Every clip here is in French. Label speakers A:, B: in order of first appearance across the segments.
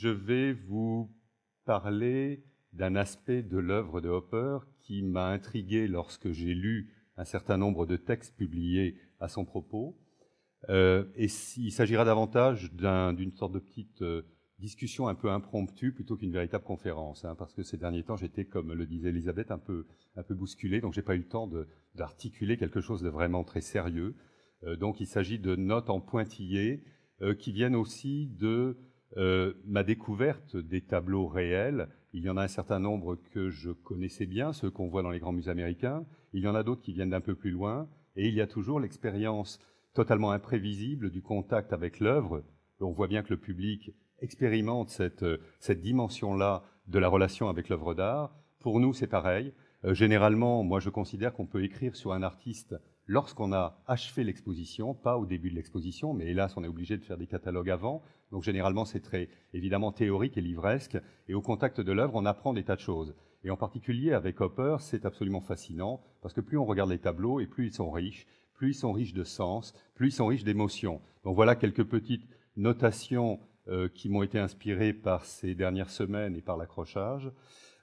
A: je vais vous parler d'un aspect de l'œuvre de Hopper qui m'a intrigué lorsque j'ai lu un certain nombre de textes publiés à son propos. Euh, et il s'agira davantage d'une sorte de petite euh, discussion un peu impromptue plutôt qu'une véritable conférence, hein, parce que ces derniers temps, j'étais, comme le disait Elisabeth, un peu, un peu bousculé, donc j'ai pas eu le temps d'articuler quelque chose de vraiment très sérieux. Euh, donc il s'agit de notes en pointillés qui viennent aussi de ma découverte des tableaux réels. Il y en a un certain nombre que je connaissais bien, ceux qu'on voit dans les grands musées américains. Il y en a d'autres qui viennent d'un peu plus loin. Et il y a toujours l'expérience totalement imprévisible du contact avec l'œuvre. On voit bien que le public expérimente cette, cette dimension-là de la relation avec l'œuvre d'art. Pour nous, c'est pareil. Euh, généralement, moi, je considère qu'on peut écrire sur un artiste lorsqu'on a achevé l'exposition, pas au début de l'exposition, mais hélas, on est obligé de faire des catalogues avant. Donc, généralement, c'est très évidemment théorique et livresque. Et au contact de l'œuvre, on apprend des tas de choses. Et en particulier avec Hopper, c'est absolument fascinant, parce que plus on regarde les tableaux, et plus ils sont riches, plus ils sont riches de sens, plus ils sont riches d'émotions. Donc voilà quelques petites notations euh, qui m'ont été inspirées par ces dernières semaines et par l'accrochage.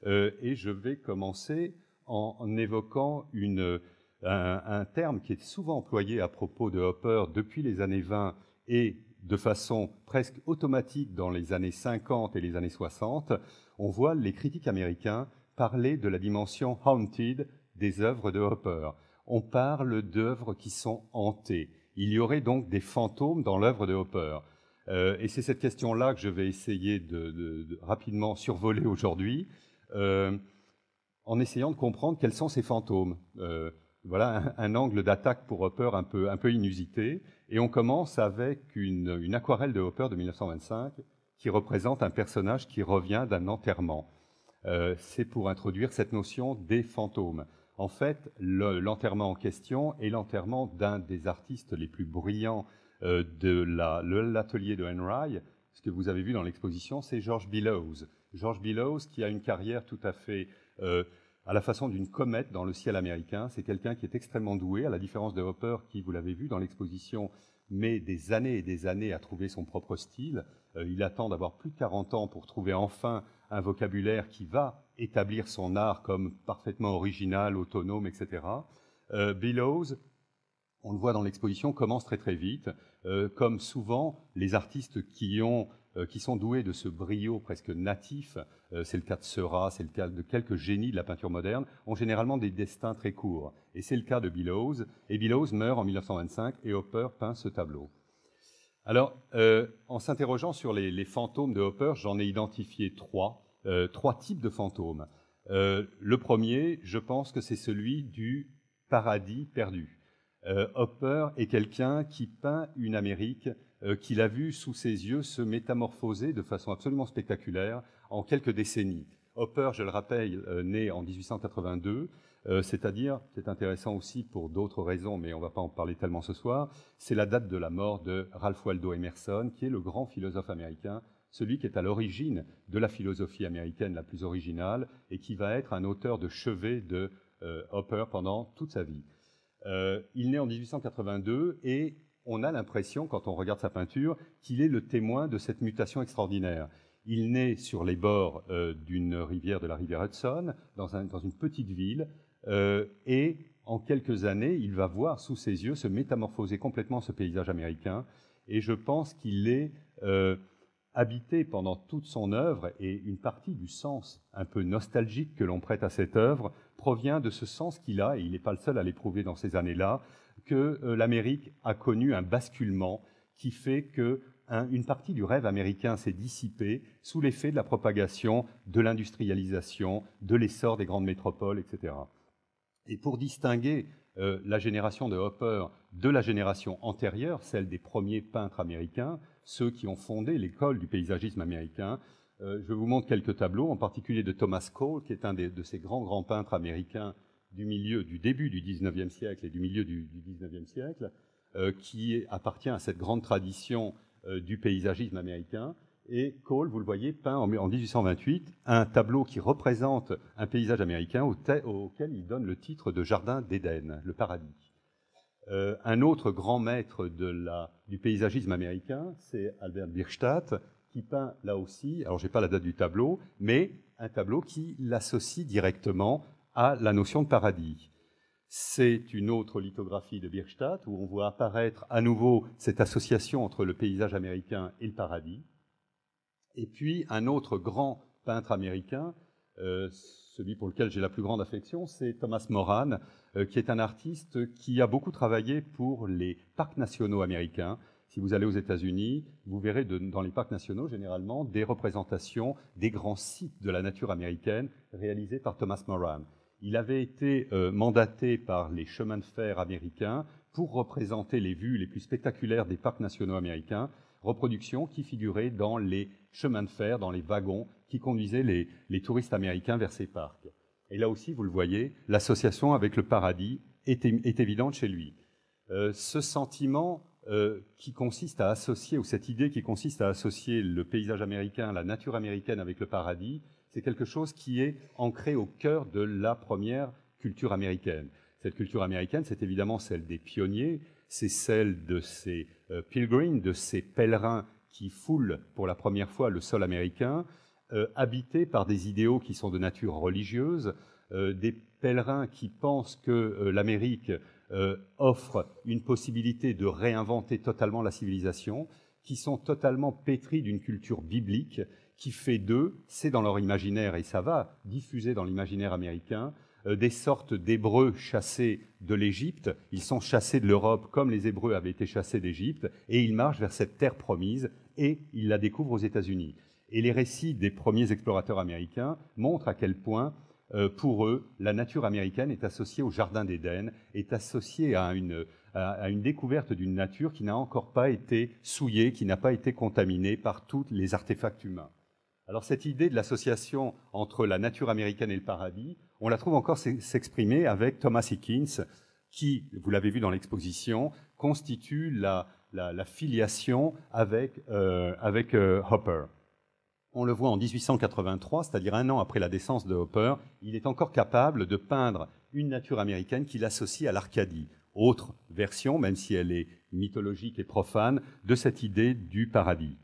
A: Euh, et je vais commencer en, évoquant une, un, un, terme qui est souvent employé à propos de Hopper depuis les années 20 et de façon presque automatique dans les années 50 et les années 60. On voit les critiques américains parler de la dimension haunted des œuvres de Hopper on parle d'œuvres qui sont hantées. Il y aurait donc des fantômes dans l'œuvre de Hopper. Euh, et c'est cette question-là que je vais essayer de, rapidement survoler aujourd'hui, euh, en essayant de comprendre quels sont ces fantômes. Euh, voilà un, angle d'attaque pour Hopper un peu, un peu inusité. Et on commence avec une, aquarelle de Hopper de 1925 qui représente un personnage qui revient d'un enterrement. c'est pour introduire cette notion des fantômes. En fait, l'enterrement en question est l'enterrement d'un des artistes les plus brillants euh, de l'atelier de Enright. Ce que vous avez vu dans l'exposition, c'est George Billows. George Billows qui a une carrière tout à fait euh, à la façon d'une comète dans le ciel américain. C'est quelqu'un qui est extrêmement doué, à la différence de Hopper qui, vous l'avez vu dans l'exposition, met des années et des années à trouver son propre style. Euh, il attend d'avoir plus de 40 ans pour trouver enfin un vocabulaire qui va établir son art comme parfaitement original, autonome, etc. Euh, Billows, on le voit dans l'exposition, commence très très vite. Euh, comme souvent, les artistes qui, ont, qui sont doués de ce brio presque natif, c'est le cas de Seurat, c'est le cas de quelques génies de la peinture moderne, ont généralement des destins très courts. Et c'est le cas de Billows. Et Billows meurt en 1925 et Hopper peint ce tableau. Alors, en s'interrogeant sur les, fantômes de Hopper, j'en ai identifié trois. Euh, trois types de fantômes. Euh, le premier, je pense que c'est celui du paradis perdu. Euh, Hopper est quelqu'un qui peint une Amérique qu'il a vue sous ses yeux se métamorphoser de façon absolument spectaculaire en quelques décennies. Hopper, je le rappelle, né en 1882, c'est-à-dire, c'est intéressant aussi pour d'autres raisons, mais on ne va pas en parler tellement ce soir, c'est la date de la mort de Ralph Waldo Emerson, qui est le grand philosophe américain celui qui est à l'origine de la philosophie américaine la plus originale et qui va être un auteur de chevet de euh, Hopper pendant toute sa vie. Euh, il naît en 1882 et on a l'impression, quand on regarde sa peinture, qu'il est le témoin de cette mutation extraordinaire. Il naît sur les bords euh, d'une rivière de la rivière Hudson, dans, dans une petite ville, et en quelques années, il va voir sous ses yeux se métamorphoser complètement ce paysage américain. Et je pense qu'il est habité pendant toute son œuvre, et une partie du sens un peu nostalgique que l'on prête à cette œuvre provient de ce sens qu'il a, et il n'est pas le seul à l'éprouver dans ces années-là, que euh, l'Amérique a connu un basculement qui fait que une partie du rêve américain s'est dissipée sous l'effet de la propagation de l'industrialisation, de l'essor des grandes métropoles, etc. Et pour distinguer euh, la génération de Hopper de la génération antérieure, celle des premiers peintres américains, ceux qui ont fondé l'école du paysagisme américain. Euh, je vous montre quelques tableaux, en particulier de Thomas Cole, qui est un de ces grands grands peintres américains du milieu, du début du XIXe siècle et du milieu du, XIXe siècle, euh, qui appartient à cette grande tradition euh, du paysagisme américain. Et Cole, vous le voyez, peint en, 1828 un tableau qui représente un paysage américain auquel il donne le titre de Jardin d'Éden, le paradis. Euh, un autre grand maître du paysagisme américain, c'est Albert Bierstadt, qui peint là aussi, alors je n'ai pas la date du tableau, mais un tableau qui l'associe directement à la notion de paradis. C'est une autre lithographie de Bierstadt où on voit apparaître à nouveau cette association entre le paysage américain et le paradis. Et puis un autre grand peintre américain, euh, celui pour lequel j'ai la plus grande affection, c'est Thomas Moran, euh, qui est un artiste qui a beaucoup travaillé pour les parcs nationaux américains. Si vous allez aux États-Unis, vous verrez dans les parcs nationaux généralement des représentations des grands sites de la nature américaine réalisés par Thomas Moran il avait été euh, mandaté par les chemins de fer américains pour représenter les vues les plus spectaculaires des parcs nationaux américains, reproductions qui figuraient dans les chemins de fer, dans les wagons qui conduisaient les, touristes américains vers ces parcs. Et là aussi, vous le voyez, l'association avec le paradis est, évidente chez lui. Euh, ce sentiment euh, qui consiste à associer, ou cette idée qui consiste à associer le paysage américain, la nature américaine avec le paradis, c'est quelque chose qui est ancré au cœur de la première culture américaine. Cette culture américaine, c'est évidemment celle des pionniers, c'est celle de ces euh, pilgrims, de ces pèlerins qui foulent pour la première fois le sol américain, euh, habités par des idéaux qui sont de nature religieuse, euh, des pèlerins qui pensent que l'Amérique offre une possibilité de réinventer totalement la civilisation, qui sont totalement pétris d'une culture biblique qui fait d'eux, c'est dans leur imaginaire, et ça va diffuser dans l'imaginaire américain, euh, des sortes d'Hébreux chassés de l'Égypte. Ils sont chassés de l'Europe comme les Hébreux avaient été chassés d'Égypte, et ils marchent vers cette terre promise, et ils la découvrent aux États-Unis. Et les récits des premiers explorateurs américains montrent à quel point, euh, pour eux, la nature américaine est associée au Jardin d'Éden, est associée à une, à une découverte d'une nature qui n'a encore pas été souillée, qui n'a pas été contaminée par tous les artefacts humains. Alors cette idée de l'association entre la nature américaine et le paradis, on la trouve encore s'exprimer avec Thomas Hickins, qui, vous l'avez vu dans l'exposition, constitue la, filiation avec, euh, euh, Hopper. On le voit en 1883, c'est-à-dire un an après la décence de Hopper, il est encore capable de peindre une nature américaine qu'il associe à l'Arcadie, autre version, même si elle est mythologique et profane, de cette idée du paradis.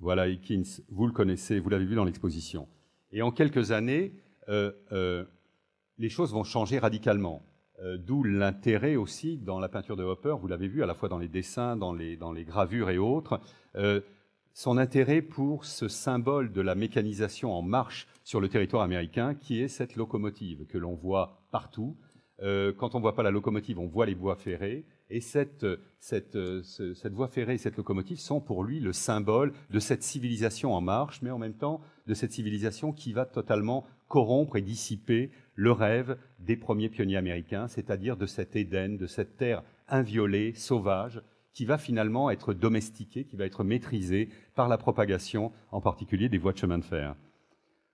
A: Voilà, Hickins, vous le connaissez, vous l'avez vu dans l'exposition. Et en quelques années, euh, euh, les choses vont changer radicalement. Euh, d'où l'intérêt aussi dans la peinture de Hopper, vous l'avez vu à la fois dans les dessins, dans les, dans les gravures et autres, son intérêt pour ce symbole de la mécanisation en marche sur le territoire américain, qui est cette locomotive que l'on voit partout. quand on ne voit pas la locomotive, on voit les bois ferrés. Et cette, voie ferrée et cette locomotive sont pour lui le symbole de cette civilisation en marche, mais en même temps de cette civilisation qui va totalement corrompre et dissiper le rêve des premiers pionniers américains, c'est-à-dire de cet Éden, de cette terre inviolée, sauvage, qui va finalement être domestiquée, qui va être maîtrisée par la propagation, en particulier des voies de chemin de fer.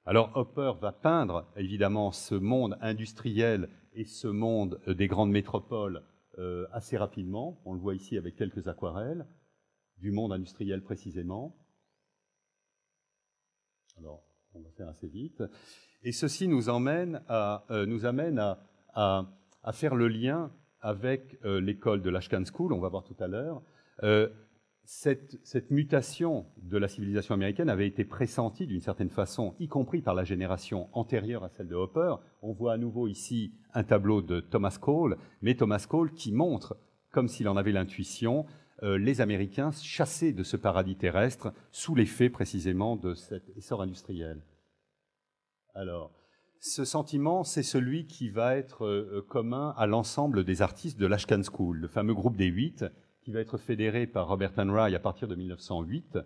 A: Alors Hopper va peindre évidemment ce monde industriel et ce monde des grandes métropoles euh, assez rapidement. On le voit ici avec quelques aquarelles du monde industriel précisément. Alors, on va faire assez vite. Et ceci nous, emmène à, euh, nous amène à, faire le lien avec euh, l'école de l'Ashkan School, on va voir tout à l'heure cette, mutation de la civilisation américaine avait été pressentie d'une certaine façon, y compris par la génération antérieure à celle de Hopper. On voit à nouveau ici un tableau de Thomas Cole, mais Thomas Cole qui montre, comme s'il en avait l'intuition, euh, les Américains chassés de ce paradis terrestre sous l'effet précisément de cet essor industriel. Alors, ce sentiment, c'est celui qui va être euh, commun à l'ensemble des artistes de l'Ashkan School, le fameux groupe des huit, qui va être fédéré par Robert Wright à partir de 1908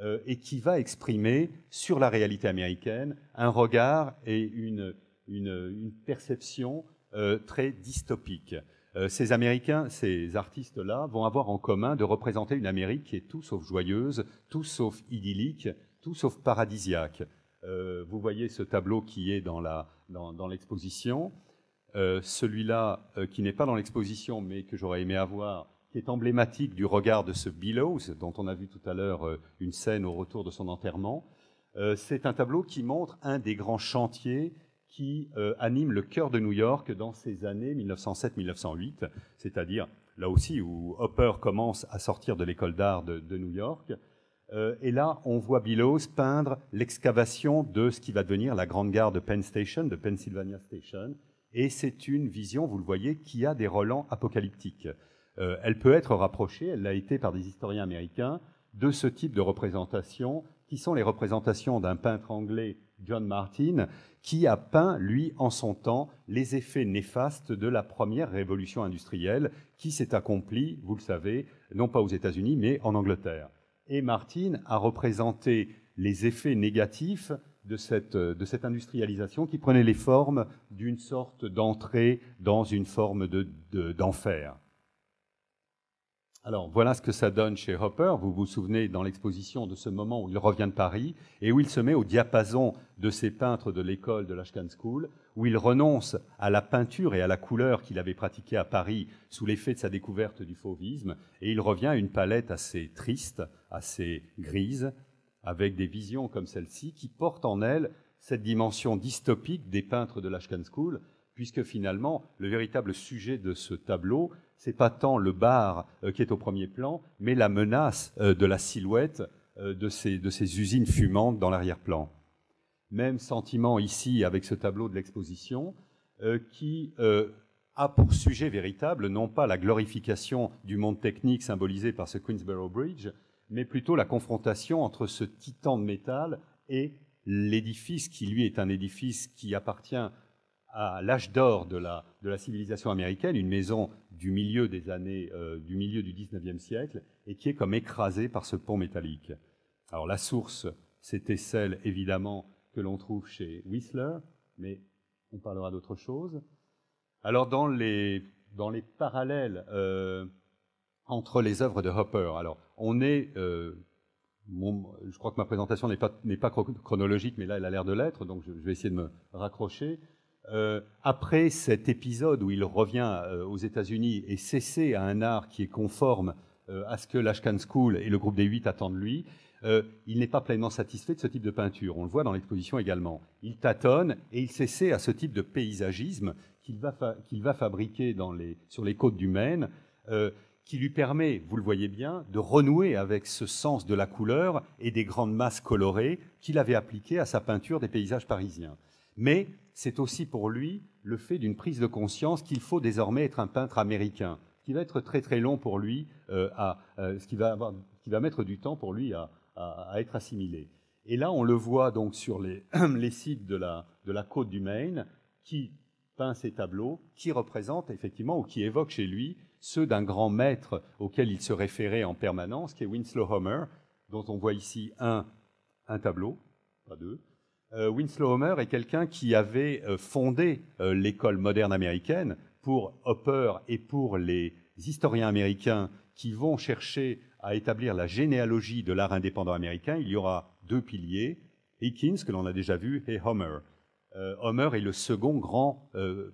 A: euh, et qui va exprimer sur la réalité américaine un regard et une, une, perception euh, très dystopique. Euh, ces Américains, ces artistes-là, vont avoir en commun de représenter une Amérique qui est tout sauf joyeuse, tout sauf idyllique, tout sauf paradisiaque. vous voyez ce tableau qui est dans l'exposition. Dans, Celui-là, qui n'est pas dans l'exposition, mais que j'aurais aimé avoir, qui est emblématique du regard de ce Billows, dont on a vu tout à l'heure euh, une scène au retour de son enterrement. Euh, c'est un tableau qui montre un des grands chantiers qui euh, anime le cœur de New York dans ces années 1907-1908, c'est-à-dire là aussi où Hopper commence à sortir de l'école d'art de, New York. Et là, on voit Billows peindre l'excavation de ce qui va devenir la grande gare de Penn Station, de Pennsylvania Station. Et c'est une vision, vous le voyez, qui a des relents apocalyptiques. Euh, elle peut être rapprochée, elle l'a été par des historiens américains, de ce type de représentation, qui sont les représentations d'un peintre anglais, John Martin, qui a peint, lui, en son temps, les effets néfastes de la première révolution industrielle qui s'est accomplie, vous le savez, non pas aux États-Unis, mais en Angleterre. Et Martin a représenté les effets négatifs de cette, de cette industrialisation qui prenait les formes d'une sorte d'entrée dans une forme d'enfer. Alors voilà ce que ça donne chez Hopper. Vous vous souvenez dans l'exposition de ce moment où il revient de Paris et où il se met au diapason de ces peintres de l'école de l'Ashcan School, où il renonce à la peinture et à la couleur qu'il avait pratiquée à Paris sous l'effet de sa découverte du fauvisme, et il revient à une palette assez triste, assez grise, avec des visions comme celle-ci qui portent en elle cette dimension dystopique des peintres de l'Ashcan School, puisque finalement le véritable sujet de ce tableau, c'est pas tant le bar euh, qui est au premier plan, mais la menace euh, de la silhouette euh, de ces, de, ces, usines fumantes dans l'arrière-plan. Même sentiment ici avec ce tableau de l'exposition, qui a pour sujet véritable non pas la glorification du monde technique symbolisé par ce Queensborough Bridge, mais plutôt la confrontation entre ce titan de métal et l'édifice qui, lui, est un édifice qui appartient à l'âge d'or de la, de la, civilisation américaine, une maison du milieu des années, euh, du milieu du 19e siècle, et qui est comme écrasée par ce pont métallique. Alors la source, c'était celle évidemment que l'on trouve chez Whistler, mais on parlera d'autre chose. Alors dans les, dans les parallèles euh, entre les œuvres de Hopper, alors on est, euh, je crois que ma présentation n'est pas, pas, chronologique, mais là elle a l'air de l'être, donc je, vais essayer de me raccrocher. Euh, après cet épisode où il revient euh, aux États-Unis et cessé à un art qui est conforme euh, à ce que l'Ashcan School et le groupe des Huit attendent de lui, il n'est pas pleinement satisfait de ce type de peinture. On le voit dans l'exposition également. Il tâtonne et il s'essaie à ce type de paysagisme qu'il va, fabriquer sur les côtes du Maine, qui lui permet, vous le voyez bien, de renouer avec ce sens de la couleur et des grandes masses colorées qu'il avait appliquées à sa peinture des paysages parisiens. Mais c'est aussi pour lui le fait d'une prise de conscience qu'il faut désormais être un peintre américain, qui va être très très long pour lui, euh, à, euh, ce qui va, avoir, qui va mettre du temps pour lui à, être assimilé. Et là, on le voit donc sur les, les sites de la, de la, côte du Maine, qui peint ces tableaux, qui représentent effectivement, ou qui évoquent chez lui, ceux d'un grand maître auquel il se référait en permanence, qui est Winslow Homer, dont on voit ici un, un tableau, pas deux, Winslow Homer est quelqu'un qui avait euh, fondé euh, l'école moderne américaine pour Hopper et pour les historiens américains qui vont chercher à établir la généalogie de l'art indépendant américain. Il y aura deux piliers, Hickins, que l'on a déjà vu, et Homer. Homer est le second grand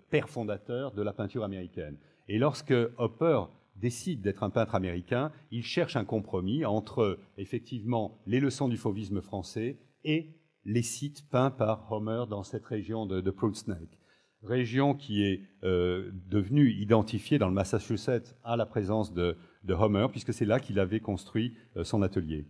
A: père fondateur de la peinture américaine. Et lorsque Hopper décide d'être un peintre américain, il cherche un compromis entre effectivement les leçons du fauvisme français et les sites peints par Homer dans cette région de, de Snake. Région qui est euh, devenue identifiée dans le Massachusetts à la présence de, Homer, puisque c'est là qu'il avait construit euh, son atelier.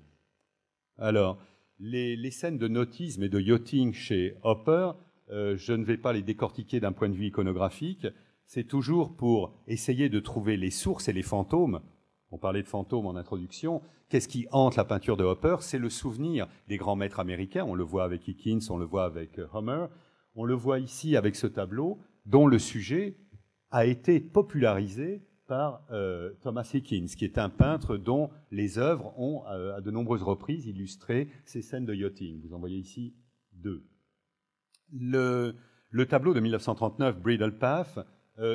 A: Alors, les, scènes de nautisme et de yachting chez Hopper, euh, je ne vais pas les décortiquer d'un point de vue iconographique, c'est toujours pour essayer de trouver les sources et les fantômes on parlait de fantômes en introduction. Qu'est-ce qui hante la peinture de Hopper? C'est le souvenir des grands maîtres américains. On le voit avec Hickins, on le voit avec euh, Homer. On le voit ici avec ce tableau dont le sujet a été popularisé par euh, Thomas Hickins, qui est un peintre dont les œuvres ont euh, à de nombreuses reprises illustré ces scènes de yachting. Vous en voyez ici deux. Le, tableau de 1939, Bridle Path,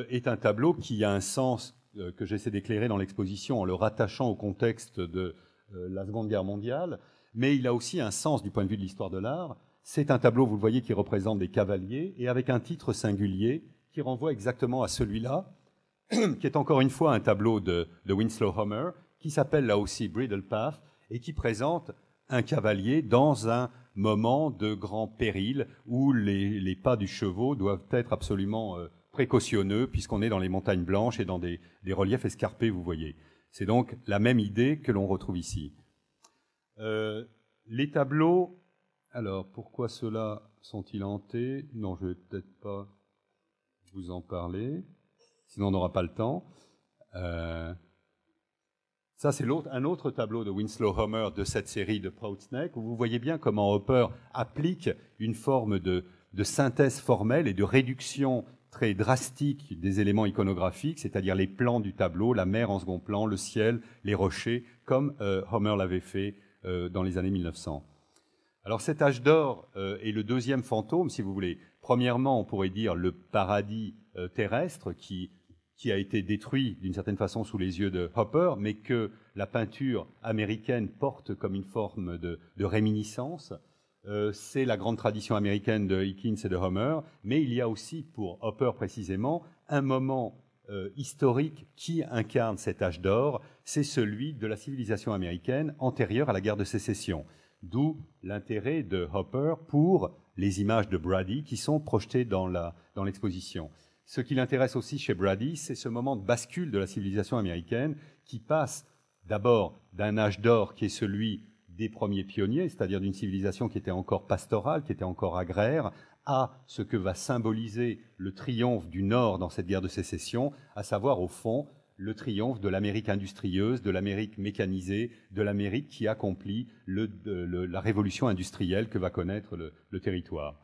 A: est un tableau qui a un sens que j'essaie d'éclairer dans l'exposition en le rattachant au contexte de euh, la Seconde Guerre mondiale, mais il a aussi un sens du point de vue de l'histoire de l'art. C'est un tableau, vous le voyez, qui représente des cavaliers et avec un titre singulier qui renvoie exactement à celui-là, qui est encore une fois un tableau de, Winslow Homer, qui s'appelle là aussi Bridle Path et qui présente un cavalier dans un moment de grand péril où les, pas du chevaux doivent être absolument euh, précautionneux puisqu'on est dans les montagnes blanches et dans des, reliefs escarpés, vous voyez. C'est donc la même idée que l'on retrouve ici. les tableaux, alors pourquoi ceux-là sont-ils hantés? Non, je ne vais peut-être pas vous en parler, sinon on n'aura pas le temps. Ça, c'est un autre tableau de Winslow Homer de cette série de Proud Snake, où vous voyez bien comment Hopper applique une forme de, synthèse formelle et de réduction très drastique des éléments iconographiques, c'est-à-dire les plans du tableau, la mer en second plan, le ciel, les rochers, comme euh, Homer l'avait fait euh, dans les années 1900. Alors cet âge d'or euh, est le deuxième fantôme, si vous voulez. Premièrement, on pourrait dire le paradis terrestre qui qui a été détruit d'une certaine façon sous les yeux de Hopper, mais que la peinture américaine porte comme une forme de, réminiscence. Euh, c'est la grande tradition américaine de Hickins et de Homer, mais il y a aussi, pour Hopper précisément, un moment euh, historique qui incarne cet âge d'or, c'est celui de la civilisation américaine antérieure à la guerre de sécession. D'où l'intérêt de Hopper pour les images de Brady qui sont projetées dans l'exposition. Ce qui l'intéresse aussi chez Brady, c'est ce moment de bascule de la civilisation américaine qui passe d'abord d'un âge d'or qui est celui des premiers pionniers, c'est-à-dire d'une civilisation qui était encore pastorale, qui était encore agraire, à ce que va symboliser le triomphe du Nord dans cette guerre de sécession, à savoir au fond le triomphe de l'Amérique industrieuse, de l'Amérique mécanisée, de l'Amérique qui accomplit la révolution industrielle que va connaître le territoire.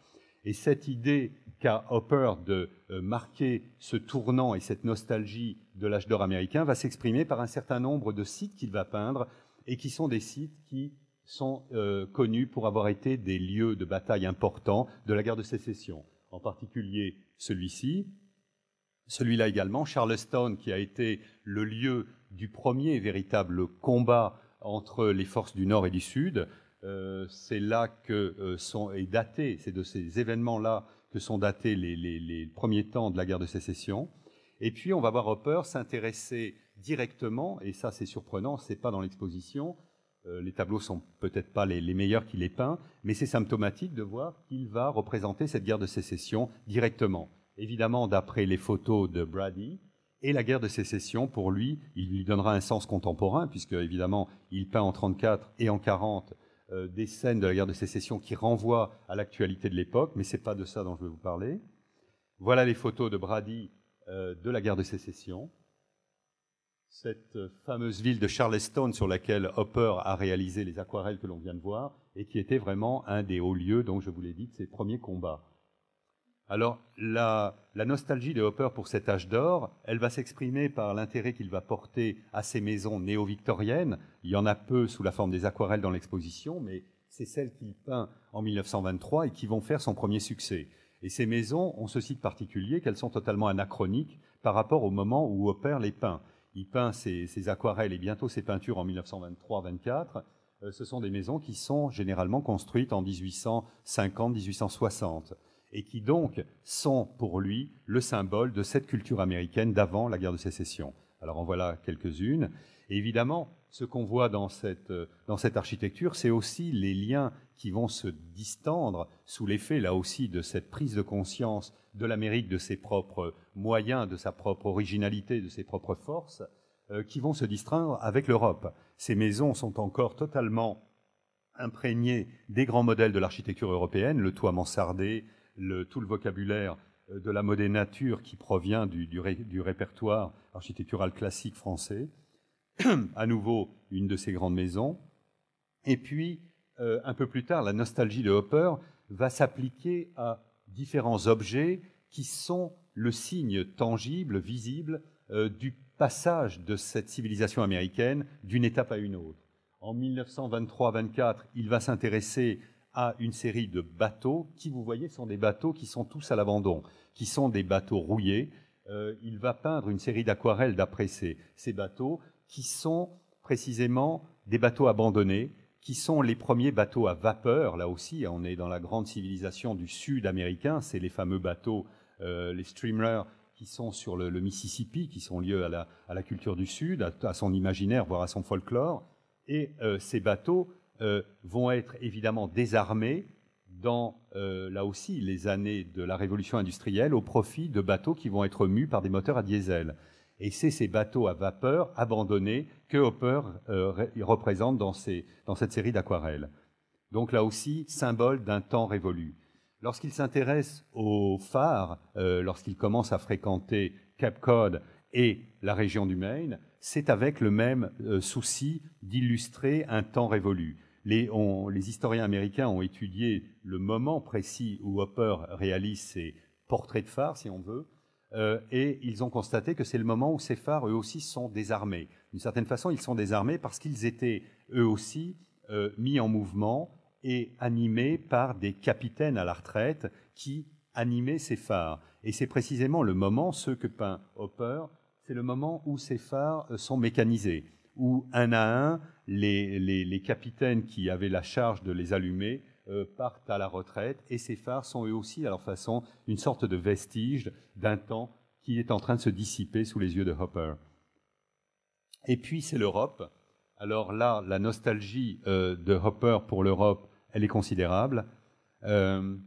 A: Et cette idée qu'a Hopper de euh, marquer ce tournant et cette nostalgie de l'âge d'or américain va s'exprimer par un certain nombre de sites qu'il va peindre et qui sont des sites qui sont euh, connus pour avoir été des lieux de bataille importants de la guerre de sécession. En particulier celui-ci, celui-là également, Charleston, qui a été le lieu du premier véritable combat entre les forces du Nord et du Sud, euh, c'est là que euh, sont, est daté, c'est de ces événements-là que sont datés les, premiers temps de la guerre de sécession. Et puis on va voir Hopper s'intéresser directement, et ça c'est surprenant, c'est pas dans l'exposition, les tableaux sont peut-être pas les, meilleurs qu'il ait peints, mais c'est symptomatique de voir qu'il va représenter cette guerre de sécession directement. Évidemment, d'après les photos de Brady, et la guerre de sécession, pour lui, il lui donnera un sens contemporain, puisque évidemment, il peint en 34 et en 40 euh, des scènes de la guerre de sécession qui renvoient à l'actualité de l'époque, mais ce n'est pas de ça dont je vais vous parler. Voilà les photos de Brady euh, de la guerre de sécession. Cette fameuse ville de Charleston sur laquelle Hopper a réalisé les aquarelles que l'on vient de voir et qui était vraiment un des hauts lieux, dont je vous l'ai dit, de ses premiers combats. Alors, la, nostalgie de Hopper pour cet âge d'or, elle va s'exprimer par l'intérêt qu'il va porter à ces maisons néo-victoriennes. Il y en a peu sous la forme des aquarelles dans l'exposition, mais c'est celles qu'il peint en 1923 et qui vont faire son premier succès. Et ces maisons ont ce site particulier qu'elles sont totalement anachroniques par rapport au moment où Hopper les peint. Il peint ses, aquarelles et bientôt ses peintures en 1923-24. Euh, ce sont des maisons qui sont généralement construites en 1850-1860 et qui donc sont pour lui le symbole de cette culture américaine d'avant la guerre de sécession. Alors en voilà quelques-unes. évidemment, ce qu'on voit dans cette, dans cette architecture, c'est aussi les liens qui vont se distendre sous l'effet, là aussi, de cette prise de conscience de l'Amérique, de ses propres moyens, de sa propre originalité, de ses propres forces, euh, qui vont se distraire avec l'Europe. Ces maisons sont encore totalement imprégnées des grands modèles de l'architecture européenne, le toit mansardé, tout le vocabulaire euh, de la mode nature qui provient du, du, répertoire architectural classique français. à nouveau, une de ces grandes maisons. Et puis, euh, un peu plus tard, la nostalgie de Hopper va s'appliquer à différents objets qui sont le signe tangible, visible, euh, du passage de cette civilisation américaine d'une étape à une autre. En 1923-24, il va s'intéresser à une série de bateaux qui, vous voyez, sont des bateaux qui sont tous à l'abandon, qui sont des bateaux rouillés. Euh, il va peindre une série d'aquarelles d'après ces, ces bateaux qui sont précisément des bateaux abandonnés, qui sont les premiers bateaux à vapeur. Là aussi, on est dans la grande civilisation du sud américain. C'est les fameux bateaux, euh, les streamers, qui sont sur le, Mississippi, qui sont liés à la, culture du sud, à, son imaginaire, voire à son folklore. Et euh, ces bateaux euh, vont être évidemment désarmés dans, là aussi, les années de la révolution industrielle au profit de bateaux qui vont être mus par des moteurs à diesel. Et c'est ces bateaux à vapeur abandonnés que Hopper représente dans, cette série d'aquarelles. Donc là aussi, symbole d'un temps révolu. Lorsqu'il s'intéresse aux phares, lorsqu'il commence à fréquenter Cape Cod et la région du Maine, c'est avec le même souci d'illustrer un temps révolu. Les, historiens américains ont étudié le moment précis où Hopper réalise ses portraits de phares, si on veut, euh, et ils ont constaté que c'est le moment où ces phares, eux aussi, sont désarmés. D'une certaine façon, ils sont désarmés parce qu'ils étaient, eux aussi, euh, mis en mouvement et animés par des capitaines à la retraite qui animaient ces phares. Et c'est précisément le moment, ce que peint Hopper, c'est le moment où ces phares euh, sont mécanisés où un à un, les, capitaines qui avaient la charge de les allumer partent à la retraite, et ces phares sont eux aussi, à leur façon, une sorte de vestige d'un temps qui est en train de se dissiper sous les yeux de Hopper. Et puis c'est l'Europe. Alors là, la nostalgie euh, de Hopper pour l'Europe, elle est considérable. Euh,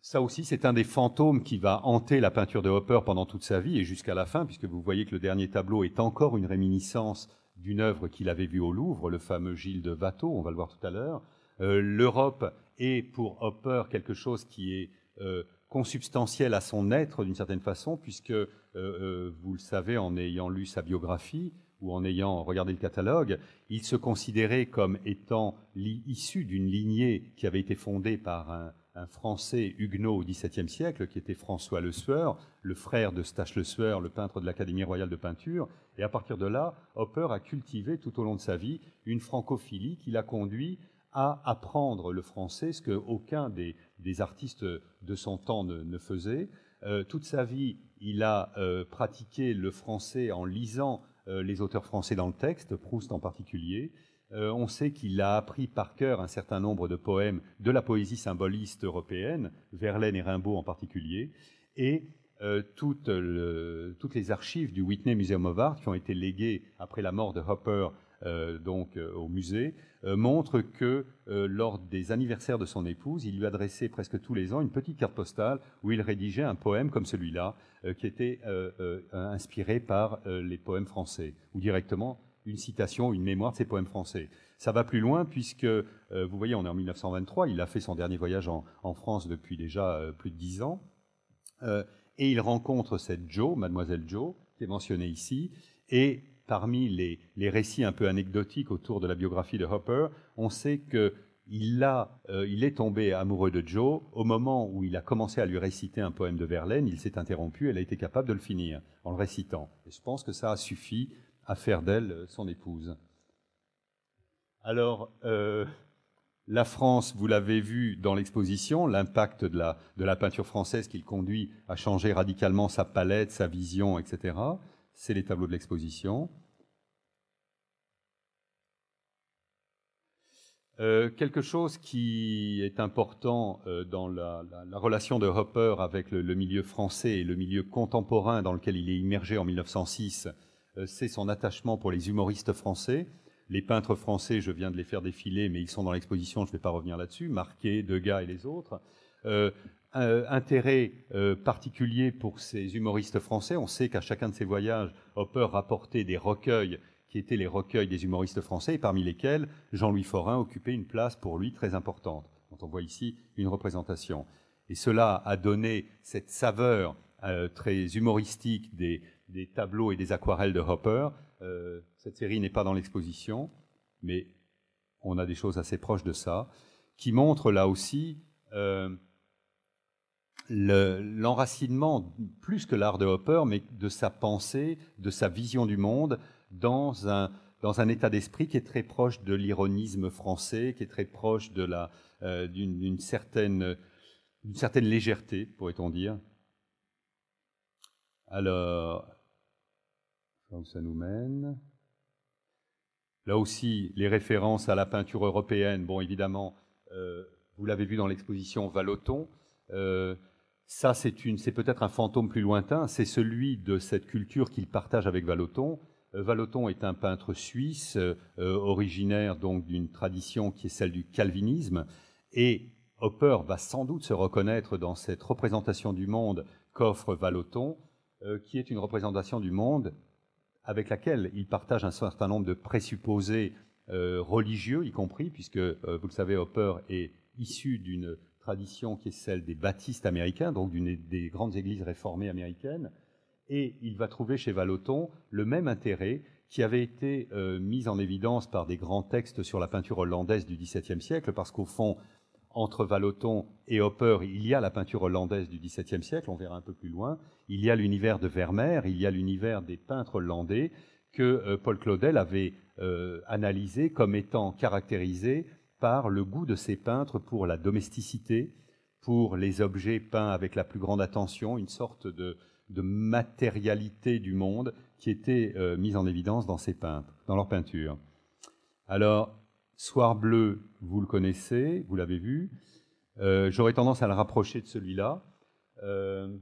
A: ça aussi, c'est un des fantômes qui va hanter la peinture de Hopper pendant toute sa vie et jusqu'à la fin, puisque vous voyez que le dernier tableau est encore une réminiscence d'une œuvre qu'il avait vue au Louvre, le fameux Gilles de Watteau, on va le voir tout à l'heure. Euh, L'Europe est pour Hopper quelque chose qui est euh, consubstantiel à son être d'une certaine façon, puisque, euh, vous le savez en ayant lu sa biographie, ou en ayant regardé le catalogue, il se considérait comme étant issu d'une lignée qui avait été fondée par un, Français huguenot au XVIIe siècle, qui était François Le Sueur, le frère de Stache Le Sueur, le peintre de l'Académie royale de peinture. Et à partir de là, Hopper a cultivé tout au long de sa vie une francophilie qui l'a conduit à apprendre le français, ce qu'aucun des, des, artistes de son temps ne, faisait. Euh, toute sa vie, il a euh, pratiqué le français en lisant euh, les auteurs français dans le texte, Proust en particulier. On sait qu'il a appris par cœur un certain nombre de poèmes de la poésie symboliste européenne, Verlaine et Rimbaud en particulier, et toutes, les archives du Whitney Museum of Art qui ont été léguées après la mort de Hopper euh, donc au musée montrent que lors des anniversaires de son épouse, il lui adressait presque tous les ans une petite carte postale où il rédigeait un poème comme celui-là qui était inspiré par les poèmes français ou directement une citation, une mémoire de ses poèmes français. Ça va plus loin puisque, euh, vous voyez, on est en 1923, il a fait son dernier voyage en, France depuis déjà euh, plus de dix ans, euh, et il rencontre cette Jo, mademoiselle Jo, qui est mentionnée ici, et parmi les, récits un peu anecdotiques autour de la biographie de Hopper, on sait que il, a, il est tombé amoureux de Jo au moment où il a commencé à lui réciter un poème de Verlaine, il s'est interrompu, elle a été capable de le finir en le récitant. Et je pense que ça a suffi à faire d'elle son épouse. Alors, euh, la France, vous l'avez vu dans l'exposition, l'impact de la, de la, peinture française qui le conduit à changer radicalement sa palette, sa vision, etc. C'est les tableaux de l'exposition. Euh, quelque chose qui est important euh, dans la, relation de Hopper avec le, milieu français et le milieu contemporain dans lequel il est immergé en 1906, euh, c'est son attachement pour les humoristes français. Les peintres français, je viens de les faire défiler, mais ils sont dans l'exposition, je ne vais pas revenir là-dessus, Marquet, Degas et les autres. Euh, intérêt euh, particulier pour ces humoristes français. On sait qu'à chacun de ses voyages, Hopper rapportait des recueils qui étaient les recueils des humoristes français, parmi lesquels Jean-Louis Forain occupait une place pour lui très importante, dont on voit ici une représentation. Et cela a donné cette saveur très humoristique des, des tableaux et des aquarelles de Hopper. Euh, cette série n'est pas dans l'exposition, mais on a des choses assez proches de ça, qui montrent là aussi l'enracinement, plus que l'art de Hopper, mais de sa pensée, de sa vision du monde, dans un, dans un état d'esprit qui est très proche de l'ironisme français, qui est très proche euh, d'une certaine, certaine légèreté, pourrait-on dire. Alors, ça nous mène. Là aussi, les références à la peinture européenne, bon, évidemment, euh, vous l'avez vu dans l'exposition Valoton. Euh, ça, c'est peut-être un fantôme plus lointain, c'est celui de cette culture qu'il partage avec Valoton. Euh, Valoton est un peintre suisse, originaire donc d'une tradition qui est celle du calvinisme, et Hopper va sans doute se reconnaître dans cette représentation du monde qu'offre Valoton, euh, qui est une représentation du monde avec laquelle il partage un certain nombre de présupposés euh, religieux, y compris, puisque, euh, vous le savez, Hopper est issu d'une tradition qui est celle des baptistes américains, donc d'une des grandes églises réformées américaines, et il va trouver chez Vallotton le même intérêt qui avait été mis en évidence par des grands textes sur la peinture hollandaise du XVIIe siècle, parce qu'au fond, entre Vallotton et Hopper, il y a la peinture hollandaise du XVIIe siècle, on verra un peu plus loin, il y a l'univers de Vermeer, il y a l'univers des peintres hollandais que euh, Paul Claudel avait euh, analysé comme étant caractérisé par le goût de ces peintres pour la domesticité, pour les objets peints avec la plus grande attention, une sorte de, matérialité du monde qui était euh, mise en évidence dans ces peintres, dans leurs peintures. Alors, Soir bleu, vous le connaissez, vous l'avez vu. Euh, j'aurais tendance à le rapprocher de celui-là, euh,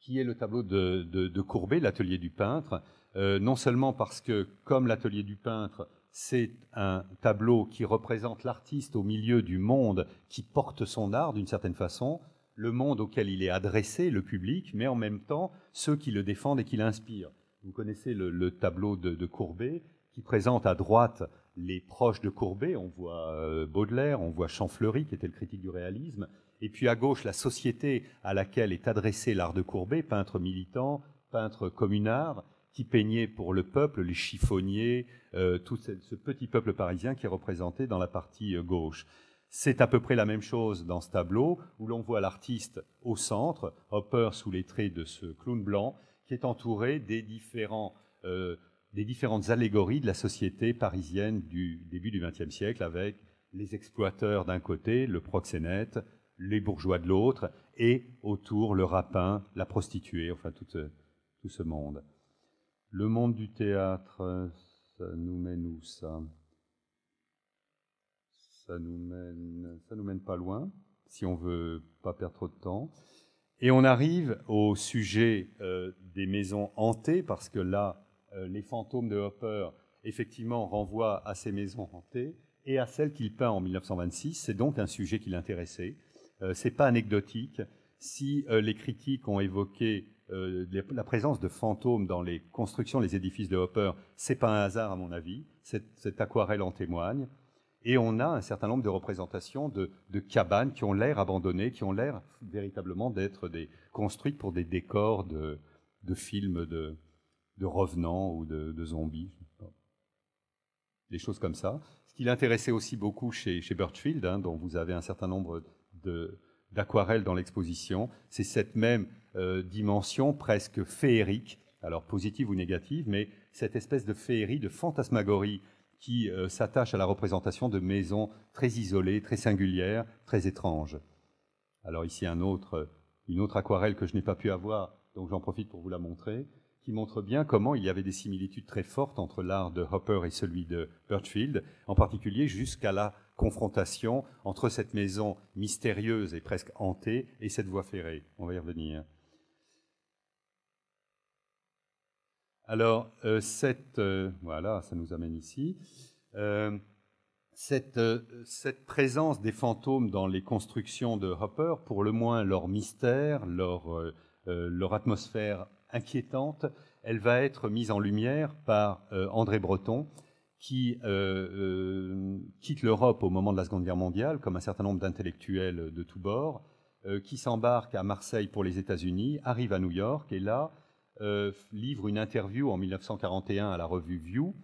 A: qui est le tableau de, Courbet, l'atelier du peintre. Non seulement parce que, comme l'atelier du peintre, c'est un tableau qui représente l'artiste au milieu du monde qui porte son art d'une certaine façon, le monde auquel il est adressé, le public, mais en même temps ceux qui le défendent et qui l'inspirent. Vous connaissez le, tableau de, Courbet qui présente à droite les proches de Courbet, on voit euh, Baudelaire, on voit Champfleury, qui était le critique du réalisme, et puis à gauche, la société à laquelle est adressé l'art de Courbet, peintre militant, peintre communard, qui peignait pour le peuple, les chiffonniers, euh, tout ce, petit peuple parisien qui est représenté dans la partie euh, gauche. C'est à peu près la même chose dans ce tableau, où l'on voit l'artiste au centre, Hopper sous les traits de ce clown blanc, qui est entouré différents des différentes allégories de la société parisienne du début du XXe siècle, avec les exploiteurs d'un côté, le proxénète, les bourgeois de l'autre, et autour le rapin, la prostituée, enfin tout ce, monde. Le monde du théâtre, ça nous mène où ça? Ça nous mène, ça nous mène pas loin, si on veut pas perdre trop de temps. Et on arrive au sujet euh, des maisons hantées, parce que là, euh, les fantômes de Hopper, effectivement, renvoient à ces maisons hantées et à celles qu'il peint en 1926. C'est donc un sujet qui l'intéressait. Euh, Ce n'est pas anecdotique. Si les critiques ont évoqué la présence de fantômes dans les constructions, les édifices de Hopper, c'est pas un hasard à mon avis. Cette, aquarelle en témoigne. Et on a un certain nombre de représentations de, cabanes qui ont l'air abandonnées, qui ont l'air véritablement d'être construites pour des décors de films de, de revenants ou de, zombies. Des choses comme ça. Ce qui l'intéressait aussi beaucoup chez, chez Birchfield, hein, dont vous avez un certain nombre d'aquarelles dans l'exposition, c'est cette même euh, dimension presque féerique, alors positive ou négative, mais cette espèce de féerie, de fantasmagorie qui euh, s'attache à la représentation de maisons très isolées, très singulières, très étranges. Alors ici un autre, une autre aquarelle que je n'ai pas pu avoir, donc j'en profite pour vous la montrer qui montre bien comment il y avait des similitudes très fortes entre l'art de Hopper et celui de Birchfield, en particulier jusqu'à la confrontation entre cette maison mystérieuse et presque hantée et cette voie ferrée. On va y revenir. Alors, euh, cette, euh, voilà, ça nous amène ici. Euh, cette, cette, présence des fantômes dans les constructions de Hopper, pour le moins leur mystère, leur, leur atmosphère inquiétante, elle va être mise en lumière par André Breton, qui euh, euh, quitte l'Europe au moment de la Seconde Guerre mondiale, comme un certain nombre d'intellectuels de tous bords, qui s'embarque à Marseille pour les États-Unis, arrive à New York et là livre une interview en 1941 à la revue View,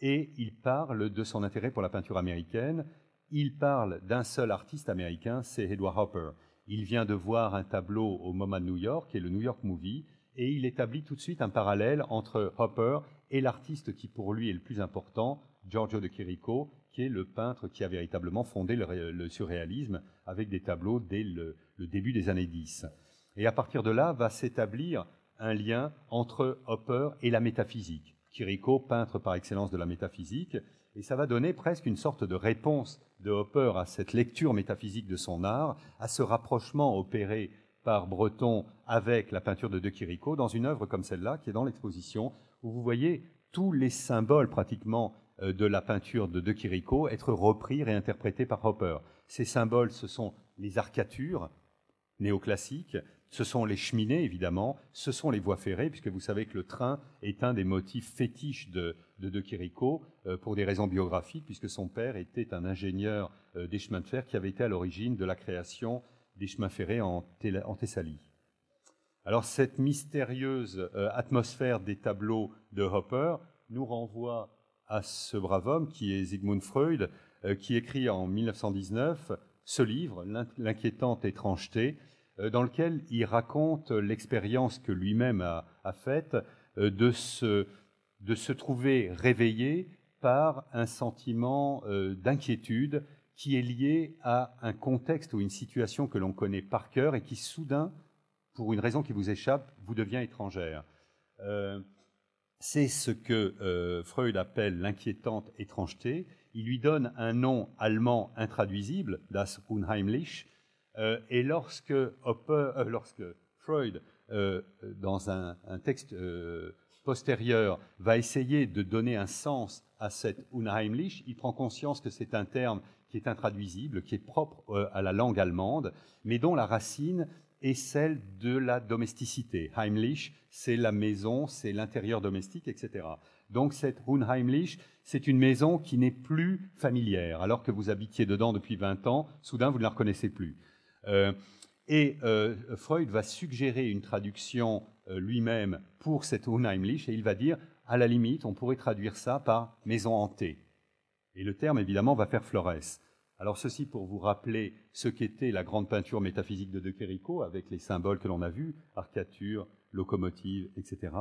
A: et il parle de son intérêt pour la peinture américaine. Il parle d'un seul artiste américain, c'est Edward Hopper. Il vient de voir un tableau au MoMA de New York, et le New York Movie, et il établit tout de suite un parallèle entre Hopper et l'artiste qui pour lui est le plus important, Giorgio de Chirico, qui est le peintre qui a véritablement fondé le, surréalisme avec des tableaux dès le, début des années 10. Et à partir de là va s'établir un lien entre Hopper et la métaphysique. Chirico, peintre par excellence de la métaphysique, et ça va donner presque une sorte de réponse de Hopper à cette lecture métaphysique de son art, à ce rapprochement opéré par Breton avec la peinture de De Chirico dans une œuvre comme celle-là qui est dans l'exposition où vous voyez tous les symboles pratiquement euh, de la peinture de De Chirico être repris, réinterprétés par Hopper. Ces symboles, ce sont les arcatures néoclassiques ce sont les cheminées, évidemment, ce sont les voies ferrées, puisque vous savez que le train est un des motifs fétiches de de, de Chirico, euh, pour des raisons biographiques, puisque son père était un ingénieur euh, des chemins de fer qui avait été à l'origine de la création des chemins ferrés en, en Thessalie. Alors cette mystérieuse euh, atmosphère des tableaux de Hopper nous renvoie à ce brave homme qui est Sigmund Freud, qui écrit en 1919 ce livre, L'inquiétante étrangeté, dans lequel il raconte l'expérience que lui-même a, a, faite de ce, de se trouver réveillé par un sentiment euh, d'inquiétude qui est lié à un contexte ou une situation que l'on connaît par cœur et qui soudain, pour une raison qui vous échappe, vous devient étrangère. Euh, c'est ce que euh, Freud appelle l'inquiétante étrangeté. Il lui donne un nom allemand intraduisible, das Unheimlich, et lorsque, Freud, dans un, texte postérieur va essayer de donner un sens à cette Unheimlich, il prend conscience que c'est un terme qui est intraduisible, qui est propre euh, à la langue allemande, mais dont la racine est celle de la domesticité. Heimlich, c'est la maison, c'est l'intérieur domestique, etc. Donc cette Unheimlich, c'est une maison qui n'est plus familière. Alors que vous habitiez dedans depuis 20 ans, soudain vous ne la reconnaissez plus. Euh, et euh, Freud va suggérer une traduction euh, lui-même pour cette Unheimlich, et il va dire, à la limite, on pourrait traduire ça par maison hantée. Et le terme, évidemment, va faire Flores. Alors ceci pour vous rappeler ce qu'était la grande peinture métaphysique de De Chérico, avec les symboles que l'on a vus, arcature, locomotive, etc.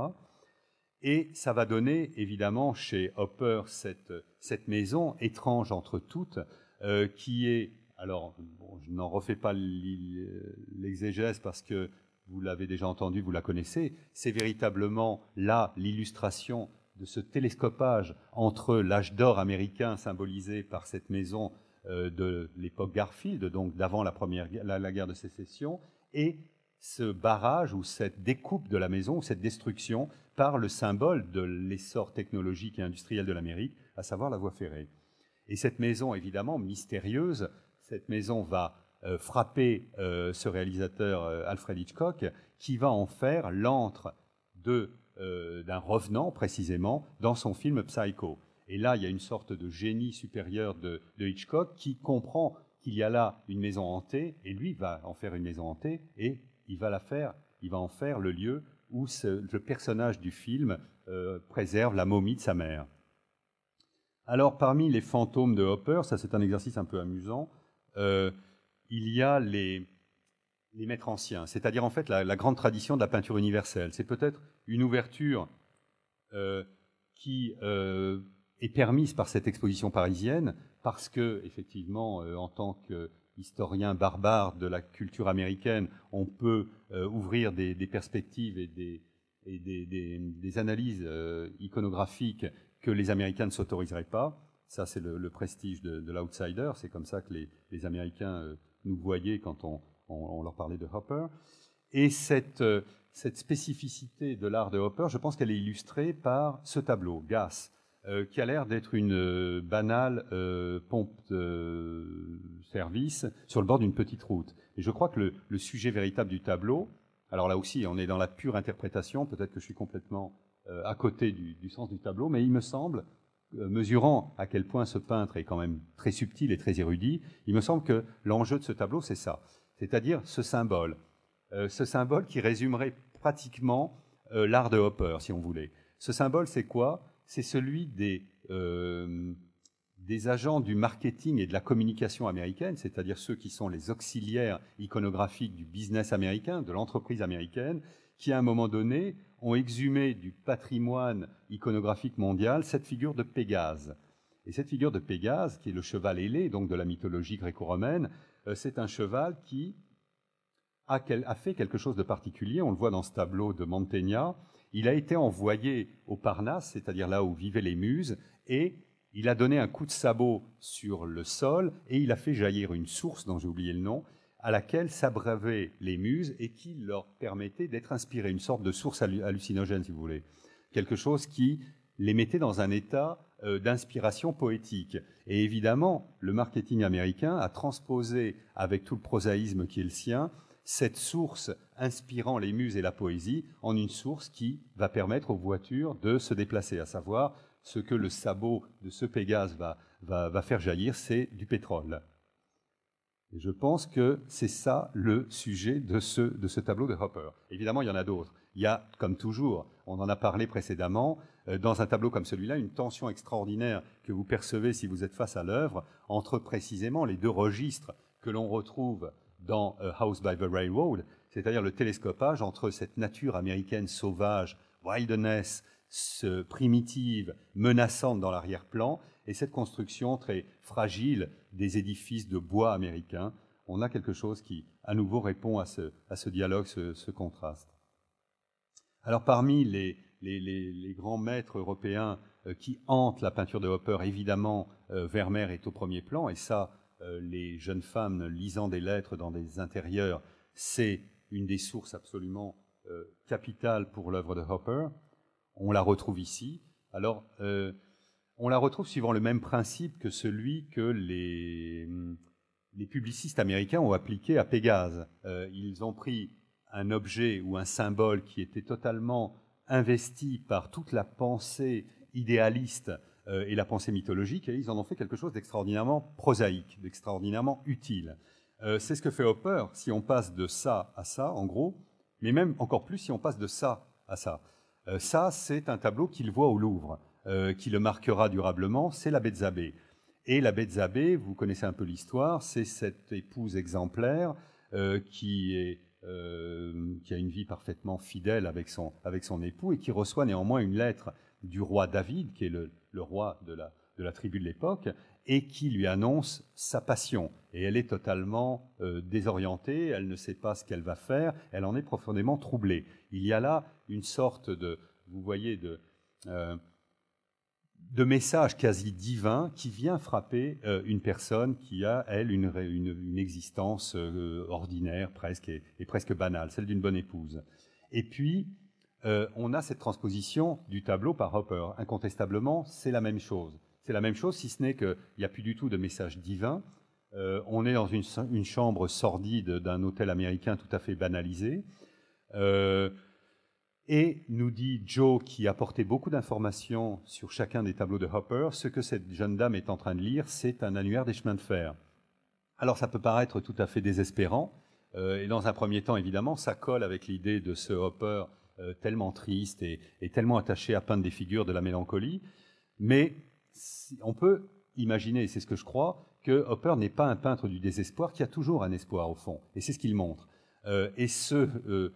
A: Et ça va donner, évidemment, chez Hopper, cette, maison étrange entre toutes, euh, qui est, alors, je n'en refais pas l'exégèse parce que vous l'avez déjà entendu, vous la connaissez, c'est véritablement là l'illustration de ce télescopage entre l'âge d'or américain symbolisé par cette maison de l'époque Garfield, donc d'avant la, la, guerre de sécession, et ce barrage ou cette découpe de la maison, ou cette destruction par le symbole de l'essor technologique et industriel de l'Amérique, à savoir la voie ferrée. Et cette maison, évidemment, mystérieuse, cette maison va euh, frapper euh, ce réalisateur euh, Alfred Hitchcock, qui va en faire l'antre d'un revenant précisément dans son film Psycho. Et là, il y a une sorte de génie supérieur de, Hitchcock qui comprend qu'il y a là une maison hantée, et lui va en faire une maison hantée, et il va la faire, il va en faire le lieu où le personnage du film préserve la momie de sa mère. Alors, parmi les fantômes de Hopper, ça c'est un exercice un peu amusant, il y a les, maîtres anciens, c'est-à-dire en fait la, grande tradition de la peinture universelle. C'est peut-être une ouverture euh, qui euh, est permise par cette exposition parisienne, parce que, effectivement, euh, en tant qu'historien barbare de la culture américaine, on peut ouvrir des, perspectives et des, analyses iconographiques que les Américains ne s'autoriseraient pas. Ça, c'est le, prestige de, l'outsider. C'est comme ça que les Américains nous voyaient quand on, leur parlait de Hopper. Et cette, euh, cette spécificité de l'art de Hopper, je pense qu'elle est illustrée par ce tableau, Gas, euh, qui a l'air d'être une euh, banale pompe de service sur le bord d'une petite route. Et je crois que le, sujet véritable du tableau, alors là aussi, on est dans la pure interprétation, peut-être que je suis complètement à côté du, sens du tableau, mais il me semble euh, mesurant à quel point ce peintre est quand même très subtil et très érudit, il me semble que l'enjeu de ce tableau, c'est ça. C'est-à-dire ce symbole. Euh, ce symbole qui résumerait pratiquement euh, l'art de Hopper, si on voulait. Ce symbole, c'est quoi? C'est celui des, des agents du marketing et de la communication américaine, c'est-à-dire ceux qui sont les auxiliaires iconographiques du business américain, de l'entreprise américaine, qui à un moment donné ont exhumé du patrimoine iconographique mondial cette figure de Pégase. Et cette figure de Pégase, qui est le cheval ailé, donc de la mythologie gréco-romaine, euh, c'est un cheval qui a, fait quelque chose de particulier. On le voit dans ce tableau de Mantegna. Il a été envoyé au Parnasse, c'est-à-dire là où vivaient les muses, et il a donné un coup de sabot sur le sol et il a fait jaillir une source dont j'ai oublié le nom, à laquelle s'abreuvaient les muses et qui leur permettait d'être inspirés, une sorte de source hallucinogène, si vous voulez. Quelque chose qui les mettait dans un état euh, d'inspiration poétique. Et évidemment, le marketing américain a transposé, avec tout le prosaïsme qui est le sien, cette source inspirant les muses et la poésie en une source qui va permettre aux voitures de se déplacer, à savoir ce que le sabot de ce Pégase va, faire jaillir, c'est du pétrole. Et je pense que c'est ça le sujet de ce, de ce tableau de Hopper. Évidemment, il y en a d'autres. Il y a, comme toujours, on en a parlé précédemment, euh, dans un tableau comme celui-là, une tension extraordinaire que vous percevez si vous êtes face à l'œuvre entre précisément les deux registres que l'on retrouve dans euh, House by the Railroad, c'est-à-dire le télescopage entre cette nature américaine sauvage, wilderness, primitive, menaçante dans l'arrière-plan, et cette construction très fragile des édifices de bois américains. On a quelque chose qui, à nouveau, répond à ce, dialogue, ce, contraste. Alors, parmi les, grands maîtres européens euh, qui hantent la peinture de Hopper, évidemment, euh, Vermeer est au premier plan, et ça, euh, les jeunes femmes lisant des lettres dans des intérieurs, c'est une des sources absolument euh, capitales pour l'œuvre de Hopper. On la retrouve ici. Alors, euh, on la retrouve suivant le même principe que celui que les, les publicistes américains ont appliqué à Pégase. ils ont pris un objet ou un symbole qui était totalement investi par toute la pensée idéaliste euh, et la pensée mythologique, et ils en ont fait quelque chose d'extraordinairement prosaïque, d'extraordinairement utile. Euh, c'est ce que fait Hopper si on passe de ça à ça, en gros, mais même encore plus si on passe de ça à ça. Euh, ça, c'est un tableau qu'il voit au Louvre, qui le marquera durablement, c'est la Bézabé. Et la Bézabé, vous connaissez un peu l'histoire, c'est cette épouse exemplaire qui, a une vie parfaitement fidèle avec son, époux et qui reçoit néanmoins une lettre du roi David, qui est le, roi de la, tribu de l'époque, et qui lui annonce sa passion. Et elle est totalement euh, désorientée, elle ne sait pas ce qu'elle va faire, elle en est profondément troublée. Il y a là une sorte de, vous voyez, de, euh, message quasi divin qui vient frapper euh, une personne qui a, elle, une, existence ordinaire presque et, presque banale, celle d'une bonne épouse. Et puis, on a cette transposition du tableau par Hopper. Incontestablement, c'est la même chose. C'est la même chose, si ce n'est qu'il n'y a plus du tout de message divin. Euh, on est dans une, chambre sordide d'un hôtel américain tout à fait banalisé. Euh, et nous dit Joe, qui apportait beaucoup d'informations sur chacun des tableaux de Hopper, ce que cette jeune dame est en train de lire, c'est un annuaire des chemins de fer. Alors ça peut paraître tout à fait désespérant, et dans un premier temps, évidemment, ça colle avec l'idée de ce Hopper euh, tellement triste et, tellement attaché à peindre des figures de la mélancolie. Mais on peut imaginer, et c'est ce que je crois, que Hopper n'est pas un peintre du désespoir, qui a toujours un espoir au fond. Et c'est ce qu'il montre. Euh, et ce, euh,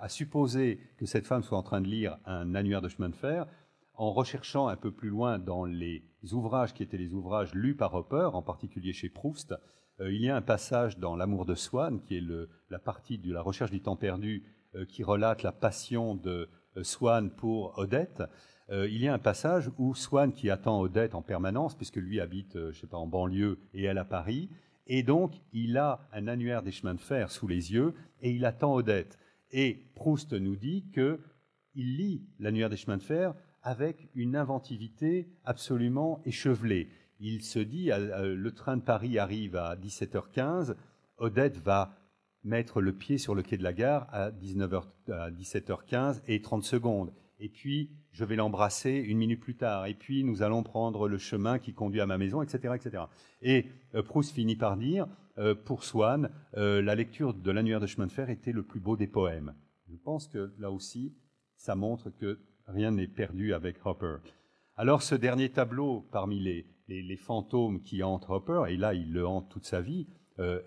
A: à supposer que cette femme soit en train de lire un annuaire de chemin de fer, en recherchant un peu plus loin dans les ouvrages qui étaient les ouvrages lus par Hopper, en particulier chez Proust, il y a un passage dans L'amour de Swann, qui est la partie de la recherche du temps perdu euh, qui relate la passion de euh, Swann pour Odette, euh, il y a un passage où Swann, qui attend Odette en permanence, puisque lui habite, je sais pas, en banlieue et elle à Paris, et donc il a un annuaire des chemins de fer sous les yeux et il attend Odette. Et Proust nous dit qu'il lit l'annuaire des chemins de fer avec une inventivité absolument échevelée. Il se dit, le train de Paris arrive à 17h15, Odette va mettre le pied sur le quai de la gare à, 19h, 17h15 et 30 secondes. Et puis, je vais l'embrasser une minute plus tard. Et puis, nous allons prendre le chemin qui conduit à ma maison, etc. etc. Et euh, Proust finit par dire, euh, pour Swann, euh, la lecture de l'annuaire de chemin de fer était le plus beau des poèmes. Je pense que là aussi, ça montre que rien n'est perdu avec Hopper. Alors, ce dernier tableau, parmi les, les, les, fantômes qui hantent Hopper, et là, il le hante toute sa vie,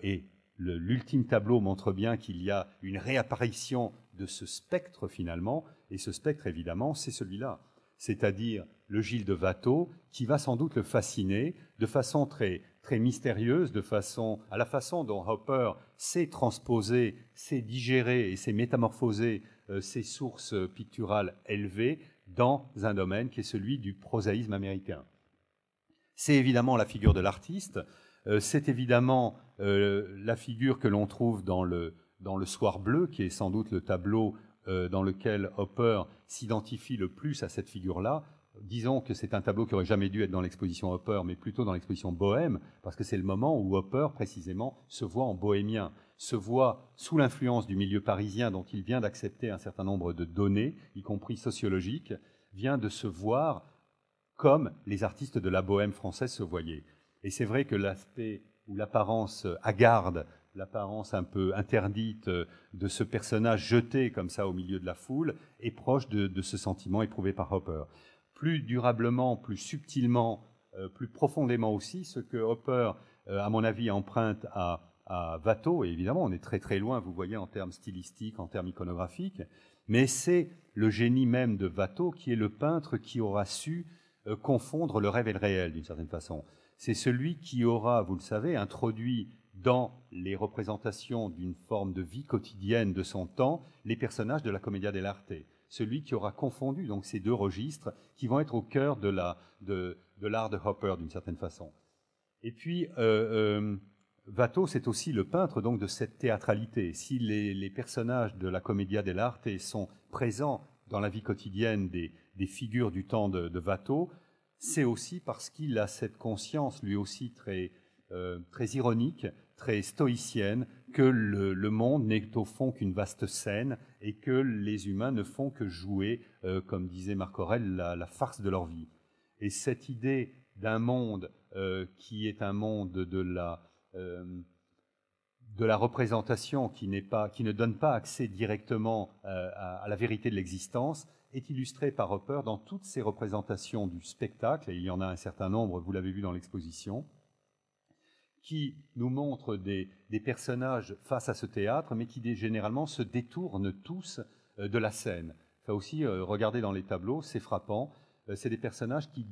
A: est l'ultime tableau montre bien qu'il y a une réapparition de ce spectre finalement, et ce spectre évidemment, c'est celui-là, c'est-à-dire le Gilles de Watteau, qui va sans doute le fasciner de façon très, très mystérieuse, de façon, à la façon dont Hopper sait transposer, sait digérer et sait métamorphoser euh, ses sources picturales élevées dans un domaine qui est celui du prosaïsme américain. C'est évidemment la figure de l'artiste, euh, c'est évidemment euh, la figure que l'on trouve dans le, dans le Soir bleu, qui est sans doute le tableau euh, dans lequel Hopper s'identifie le plus à cette figure-là. Disons que c'est un tableau qui aurait jamais dû être dans l'exposition Hopper, mais plutôt dans l'exposition Bohème, parce que c'est le moment où Hopper, précisément, se voit en bohémien. se voit sous l'influence du milieu parisien dont il vient d'accepter un certain nombre de données, y compris sociologiques, vient de se voir comme les artistes de la bohème française se voyaient. Et c'est vrai que l'aspect ou l'apparence hagarde, l'apparence un peu interdite de ce personnage jeté comme ça au milieu de la foule est proche de, ce sentiment éprouvé par Hopper. Plus durablement, plus subtilement, euh, plus profondément aussi, ce que Hopper, euh, à mon avis, emprunte à, à Watteau, et évidemment on est très très loin, vous voyez, en termes stylistiques, en termes iconographiques, mais c'est le génie même de Watteau qui est le peintre qui aura su euh, confondre le rêve et le réel d'une certaine façon. C'est celui qui aura, vous le savez, introduit dans les représentations d'une forme de vie quotidienne de son temps les personnages de la commedia dell'arte. Celui qui aura confondu donc ces deux registres qui vont être au cœur de l'art de, Hopper d'une certaine façon. Et puis, euh, euh, Watteau, c'est aussi le peintre donc de cette théâtralité. Si les, personnages de la commedia dell'arte sont présents dans la vie quotidienne des, figures du temps de, de Watteau, c'est aussi parce qu'il a cette conscience, lui aussi très, euh, très ironique, très stoïcienne, que le, monde n'est au fond qu'une vaste scène et que les humains ne font que jouer, euh, comme disait Marc Aurèle, la, farce de leur vie. Et cette idée d'un monde euh, qui est un monde de la, de la représentation qui, pas, qui, ne donne pas accès directement à, à la vérité de l'existence, est illustré par Hopper dans toutes ses représentations du spectacle, et il y en a un certain nombre, vous l'avez vu dans l'exposition, qui nous montrent des, personnages face à ce théâtre, mais qui généralement se détournent tous euh, de la scène. Ça aussi, euh, regardez dans les tableaux, c'est frappant. Euh, c'est des personnages qui,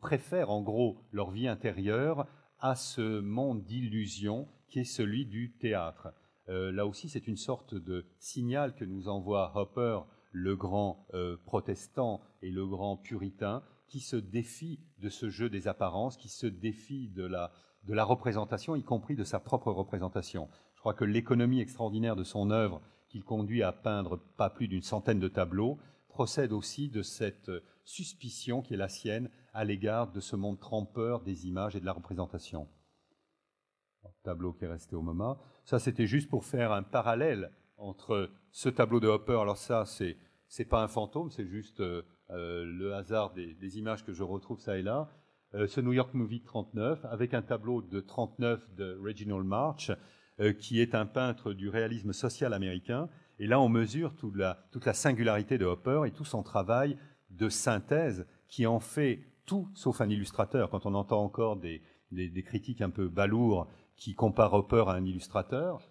A: préfèrent en gros leur vie intérieure à ce monde d'illusion qui est celui du théâtre. là aussi, c'est une sorte de signal que nous envoie Hopper le grand protestant et le grand puritain, qui se défie de ce jeu des apparences, qui se défie de la, de la représentation, y compris de sa propre représentation. Je crois que l'économie extraordinaire de son œuvre, qu'il conduit à peindre pas plus d'une centaine de tableaux, procède aussi de cette suspicion qui est la sienne à l'égard de ce monde trempeur des images et de la représentation. Tableau qui est resté au moment. Ça, c'était juste pour faire un parallèle entre ce tableau de Hopper. Alors ça, c'est c'est pas un fantôme, c'est juste euh, euh, le hasard des, images que je retrouve ça et là. Euh, ce New York Movie 39, avec un tableau de 39 de Reginald March, qui est un peintre du réalisme social américain. Et là, on mesure toute la, toute la singularité de Hopper et tout son travail de synthèse qui en fait tout sauf un illustrateur. Quand on entend encore des, des critiques un peu balourds qui comparent Hopper à un illustrateur,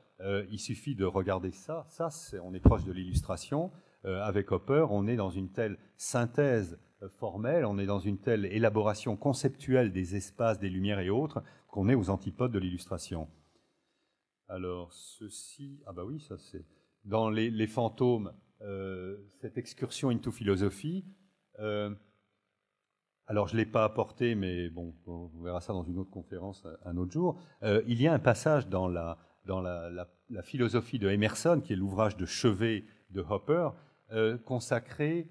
A: il suffit de regarder ça. Ça, on est proche de l'illustration. Euh, avec Hopper, on est dans une telle synthèse euh, formelle, on est dans une telle élaboration conceptuelle des espaces, des lumières et autres, qu'on est aux antipodes de l'illustration. Alors, ceci, ah bah oui, ça c'est dans les, fantômes, euh, cette excursion into philosophie. alors, je ne l'ai pas apporté, mais bon, on verra ça dans une autre conférence un autre jour. il y a un passage dans la, dans la, la philosophie de Emerson, qui est l'ouvrage de chevet de Hopper, euh, consacré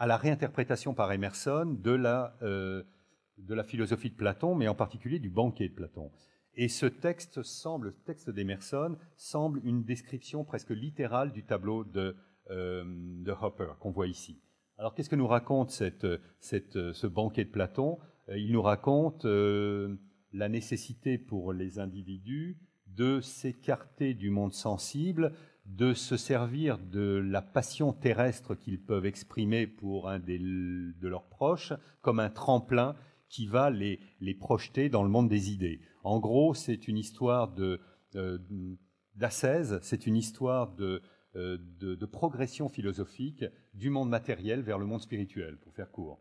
A: à la réinterprétation par Emerson de la, euh, de la philosophie de Platon, mais en particulier du banquet de Platon. Et ce texte semble, le texte d'Emerson, semble une description presque littérale du tableau de, euh, Hopper qu'on voit ici. Alors qu'est-ce que nous raconte ce banquet de Platon? Il nous raconte la nécessité pour les individus de s'écarter du monde sensible de se servir de la passion terrestre qu'ils peuvent exprimer pour un de leurs proches comme un tremplin qui va les, projeter dans le monde des idées. En gros, c'est une histoire de, euh, c'est une histoire euh, de, de, progression philosophique du monde matériel vers le monde spirituel, pour faire court.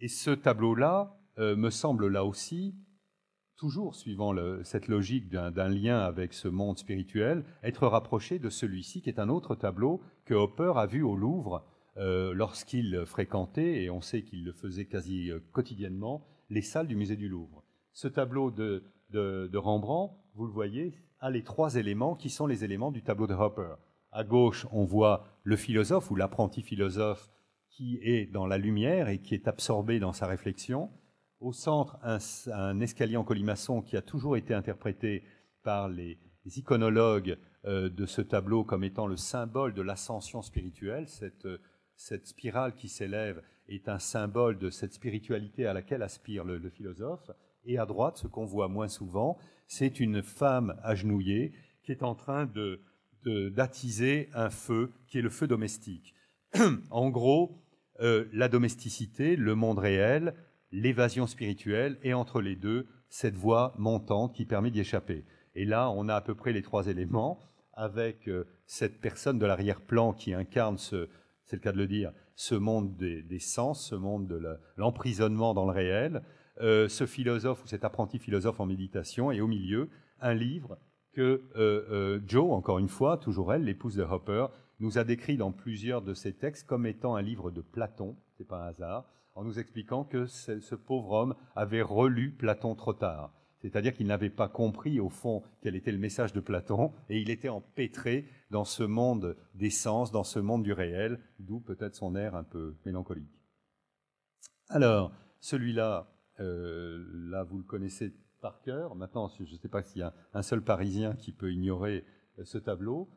A: Et ce tableau-là euh, me semble là aussi toujours suivant cette logique d'un lien avec ce monde spirituel, être rapproché de celui-ci, qui est un autre tableau que Hopper a vu au Louvre euh, lorsqu'il fréquentait, et on sait qu'il le faisait quasi euh, quotidiennement, les salles du musée du Louvre. Ce tableau de, de, Rembrandt, vous le voyez, a les trois éléments qui sont les éléments du tableau de Hopper. À gauche, on voit le philosophe ou l'apprenti philosophe qui est dans la lumière et qui est absorbé dans sa réflexion au centre un, escalier en colimaçon qui a toujours été interprété par les iconologues de ce tableau comme étant le symbole de l'ascension spirituelle. Cette, cette spirale qui s'élève est un symbole de cette spiritualité à laquelle aspire le, le philosophe. Et à droite, ce qu'on voit moins souvent, c'est une femme agenouillée qui est en train de, d'attiser un feu qui est le feu domestique. en gros, euh, la domesticité, le monde réel, l'évasion spirituelle, et entre les deux, cette voie montante qui permet d'y échapper. Et là, on a à peu près les trois éléments, avec euh, cette personne de l'arrière-plan qui incarne, ce, c'est le cas de le dire, ce monde des, sens, ce monde de l'emprisonnement dans le réel, euh, ce philosophe ou cet apprenti philosophe en méditation, et au milieu, un livre que euh, Joe, encore une fois, toujours elle, l'épouse de Hopper, nous a décrit dans plusieurs de ses textes comme étant un livre de Platon, c'est pas un hasard, en nous expliquant que ce pauvre homme avait relu Platon trop tard. C'est-à-dire qu'il n'avait pas compris au fond quel était le message de Platon et il était empêtré dans ce monde des sens, dans ce monde du réel, d'où peut-être son air un peu mélancolique. Alors, celui-là, euh, là vous le connaissez par cœur. Maintenant, je ne sais pas s'il y a un seul Parisien qui peut ignorer euh, ce tableau.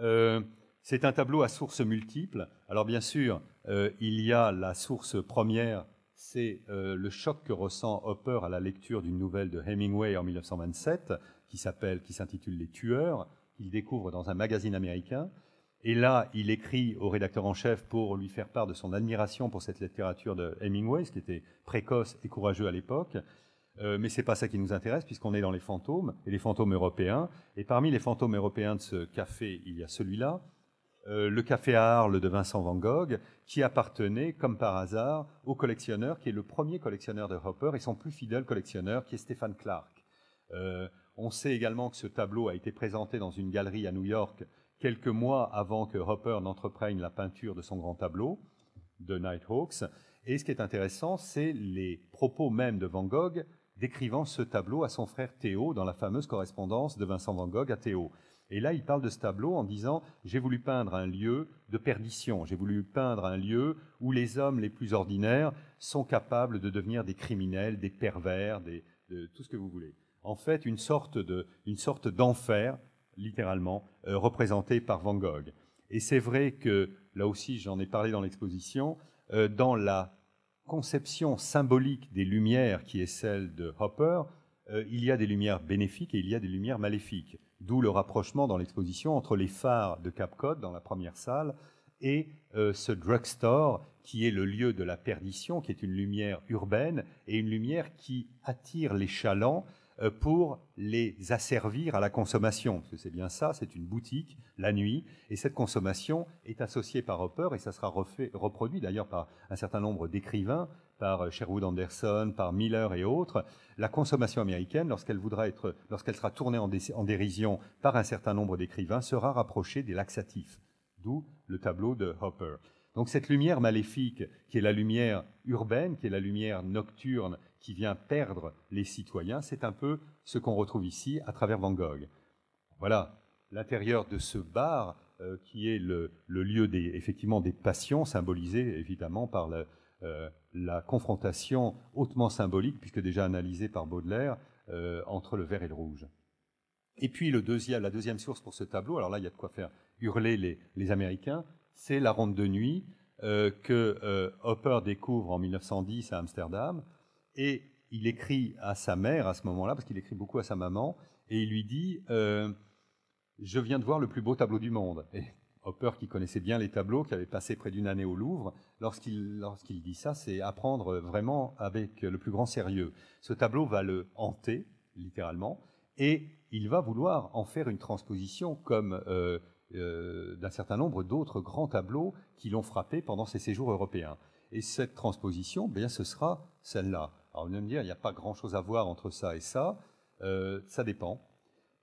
A: Euh, c'est un tableau à sources multiples. Alors bien sûr, euh, il y a la source première, c'est le choc que ressent Hopper à la lecture d'une nouvelle de Hemingway en 1927, qui s'appelle, qui s'intitule Les Tueurs, qu'il découvre dans un magazine américain. Et là, il écrit au rédacteur en chef pour lui faire part de son admiration pour cette littérature de Hemingway, ce qui était précoce et courageux à l'époque. Euh, mais ce n'est pas ça qui nous intéresse, puisqu'on est dans les fantômes, et les fantômes européens. Et parmi les fantômes européens de ce café, il y a celui-là, euh, le café Arles de Vincent Van Gogh, qui appartenait, comme par hasard, au collectionneur, qui est le premier collectionneur de Hopper, et son plus fidèle collectionneur, qui est Stéphane Clark. Euh, on sait également que ce tableau a été présenté dans une galerie à New York quelques mois avant que Hopper n'entreprenne la peinture de son grand tableau, de Nighthawks. Et ce qui est intéressant, c'est les propos même de Van Gogh décrivant ce tableau à son frère Théo dans la fameuse correspondance de Vincent Van Gogh à Théo. Et là, il parle de ce tableau en disant J'ai voulu peindre un lieu de perdition, j'ai voulu peindre un lieu où les hommes les plus ordinaires sont capables de devenir des criminels, des pervers, de, tout ce que vous voulez. En fait, une sorte, de, une sorte d'enfer, littéralement, euh, représenté par Van Gogh. Et c'est vrai que, là aussi, j'en ai parlé dans l'exposition, euh, dans la conception symbolique des lumières qui est celle de Hopper, euh, il y a des lumières bénéfiques et il y a des lumières maléfiques. D'où le rapprochement dans l'exposition entre les phares de Cap Cod dans la première salle et euh, ce drugstore qui est le lieu de la perdition, qui est une lumière urbaine et une lumière qui attire les chalands euh, pour les asservir à la consommation. Parce que c'est bien ça, c'est une boutique la nuit, et cette consommation est associée par Hopper, et ça sera reproduit d'ailleurs par un certain nombre d'écrivains, par euh, Sherwood Anderson, par Miller et autres. La consommation américaine, lorsqu'elle voudra être, lorsqu'elle sera tournée en, dérision par un certain nombre d'écrivains, sera rapprochée des laxatifs. D'où le tableau de Hopper. Donc cette lumière maléfique, qui est la lumière urbaine, qui est la lumière nocturne, qui vient perdre les citoyens, c'est un peu ce qu'on retrouve ici à travers Van Gogh. Voilà l'intérieur de ce bar euh, qui est le, lieu des, effectivement des passions, symbolisé évidemment par euh, la confrontation hautement symbolique, puisque déjà analysée par Baudelaire, euh, entre le vert et le rouge. Et puis la deuxième source pour ce tableau, alors là il y a de quoi faire hurler les, Américains, c'est la ronde de nuit que Hopper découvre en 1910 à Amsterdam, et il écrit à sa mère à ce moment-là, parce qu'il écrit beaucoup à sa maman, et il lui dit euh, Je viens de voir le plus beau tableau du monde. Hopper, qui connaissait bien les tableaux, qui avait passé près d'une année au Louvre, lorsqu'il dit ça, c'est apprendre vraiment avec le plus grand sérieux. Ce tableau va le hanter, littéralement, et il va vouloir en faire une transposition comme euh, euh, d'un certain nombre d'autres grands tableaux qui l'ont frappé pendant ses séjours européens. Et cette transposition, bien, ce sera celle-là. Alors, vous allez me dire, il n'y a pas grand-chose à voir entre ça et ça. Euh, ça dépend.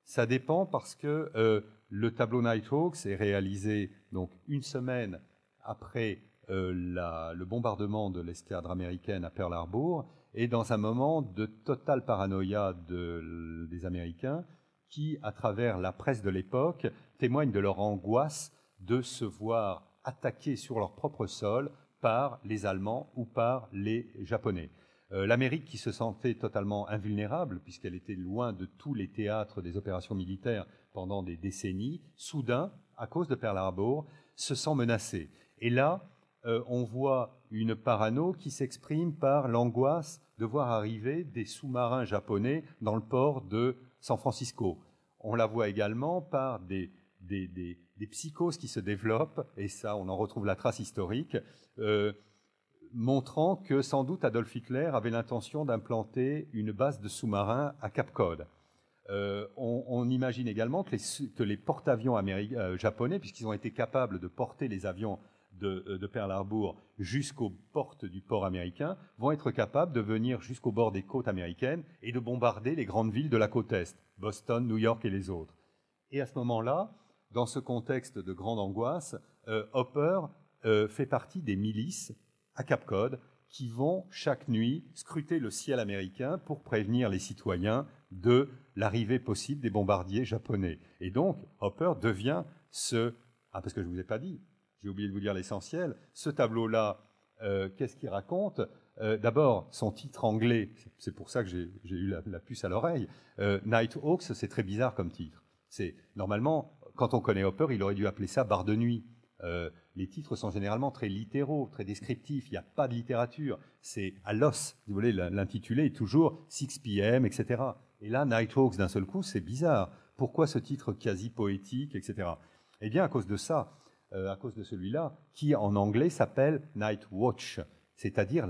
A: Ça dépend parce que euh, le tableau Nighthawks est réalisé donc une semaine après euh, le bombardement de l'escadre américaine à Pearl Harbor et dans un moment de totale paranoïa des Américains qui, à travers la presse de l'époque, témoignent de leur angoisse de se voir attaquer sur leur propre sol par les Allemands ou par les Japonais. L'Amérique qui se sentait totalement invulnérable, puisqu'elle était loin de tous les théâtres des opérations militaires pendant des décennies, soudain, à cause de Pearl Harbor, se sent menacée. Et là, on voit une parano qui s'exprime par l'angoisse de voir arriver des sous-marins japonais dans le port de San Francisco. On la voit également par des, des, psychoses qui se développent, et ça, on en retrouve la trace historique, euh, montrant que sans doute Adolf Hitler avait l'intention d'implanter une base de sous-marins à Cap Cod. Euh, on, imagine également que les, porte-avions euh, japonais, puisqu'ils ont été capables de porter les avions euh, de, Pearl Harbor jusqu'aux portes du port américain vont être capables de venir jusqu'au bord des côtes américaines et de bombarder les grandes villes de la côte Est, Boston, New York et les autres. Et à ce moment-là, dans ce contexte de grande angoisse, Hopper fait partie des milices à Cap Cod qui vont chaque nuit scruter le ciel américain pour prévenir les citoyens de l'arrivée possible des bombardiers japonais. Et donc, Hopper devient ce... Ah, parce que je ne vous ai pas dit, j'ai oublié de vous dire l'essentiel. Ce tableau-là, euh, qu'est-ce qu'il raconte? Euh, D'abord, son titre anglais, c'est pour ça que j'ai eu la, puce à l'oreille. Euh, Night Hawks, c'est très bizarre comme titre. C'est normalement, quand on connaît Hopper, il aurait dû appeler ça Barre de nuit. Les titres sont généralement très littéraux, très descriptifs. Il n'y a pas de littérature. C'est à l'os. Vous voulez, l'intitulé est toujours 6 p.m., etc. Et là, Night Hawks, d'un seul coup, c'est bizarre. Pourquoi ce titre quasi poétique, etc. Eh bien, à cause de ça. Euh, à cause de celui-là, qui en anglais s'appelle Night Watch, c'est-à-dire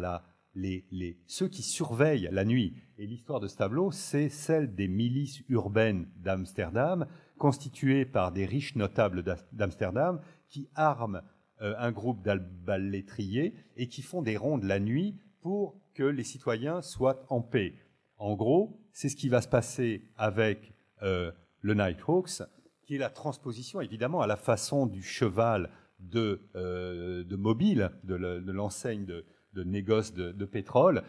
A: les, ceux qui surveillent la nuit. Et l'histoire de ce tableau, c'est celle des milices urbaines d'Amsterdam, constituées par des riches notables d'Amsterdam, qui arment un groupe d'albalétriers et qui font des rondes la nuit pour que les citoyens soient en paix. En gros, c'est ce qui va se passer avec euh, le Nighthawks qui est la transposition évidemment à la façon du cheval de, euh, mobile, de l'enseigne de, négoce de, pétrole.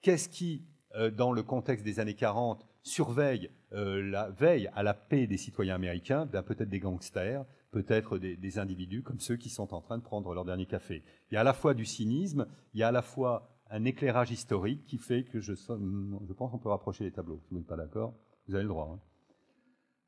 A: Qu'est-ce qui, euh, dans le contexte des années 40, surveille euh, la veille à la paix des citoyens américains ben, Peut-être des gangsters, peut-être des, individus comme ceux qui sont en train de prendre leur dernier café. Il y a à la fois du cynisme, il y a à la fois un éclairage historique qui fait que je, pense qu'on peut rapprocher les tableaux. Si vous n'êtes pas d'accord, vous avez le droit. Hein.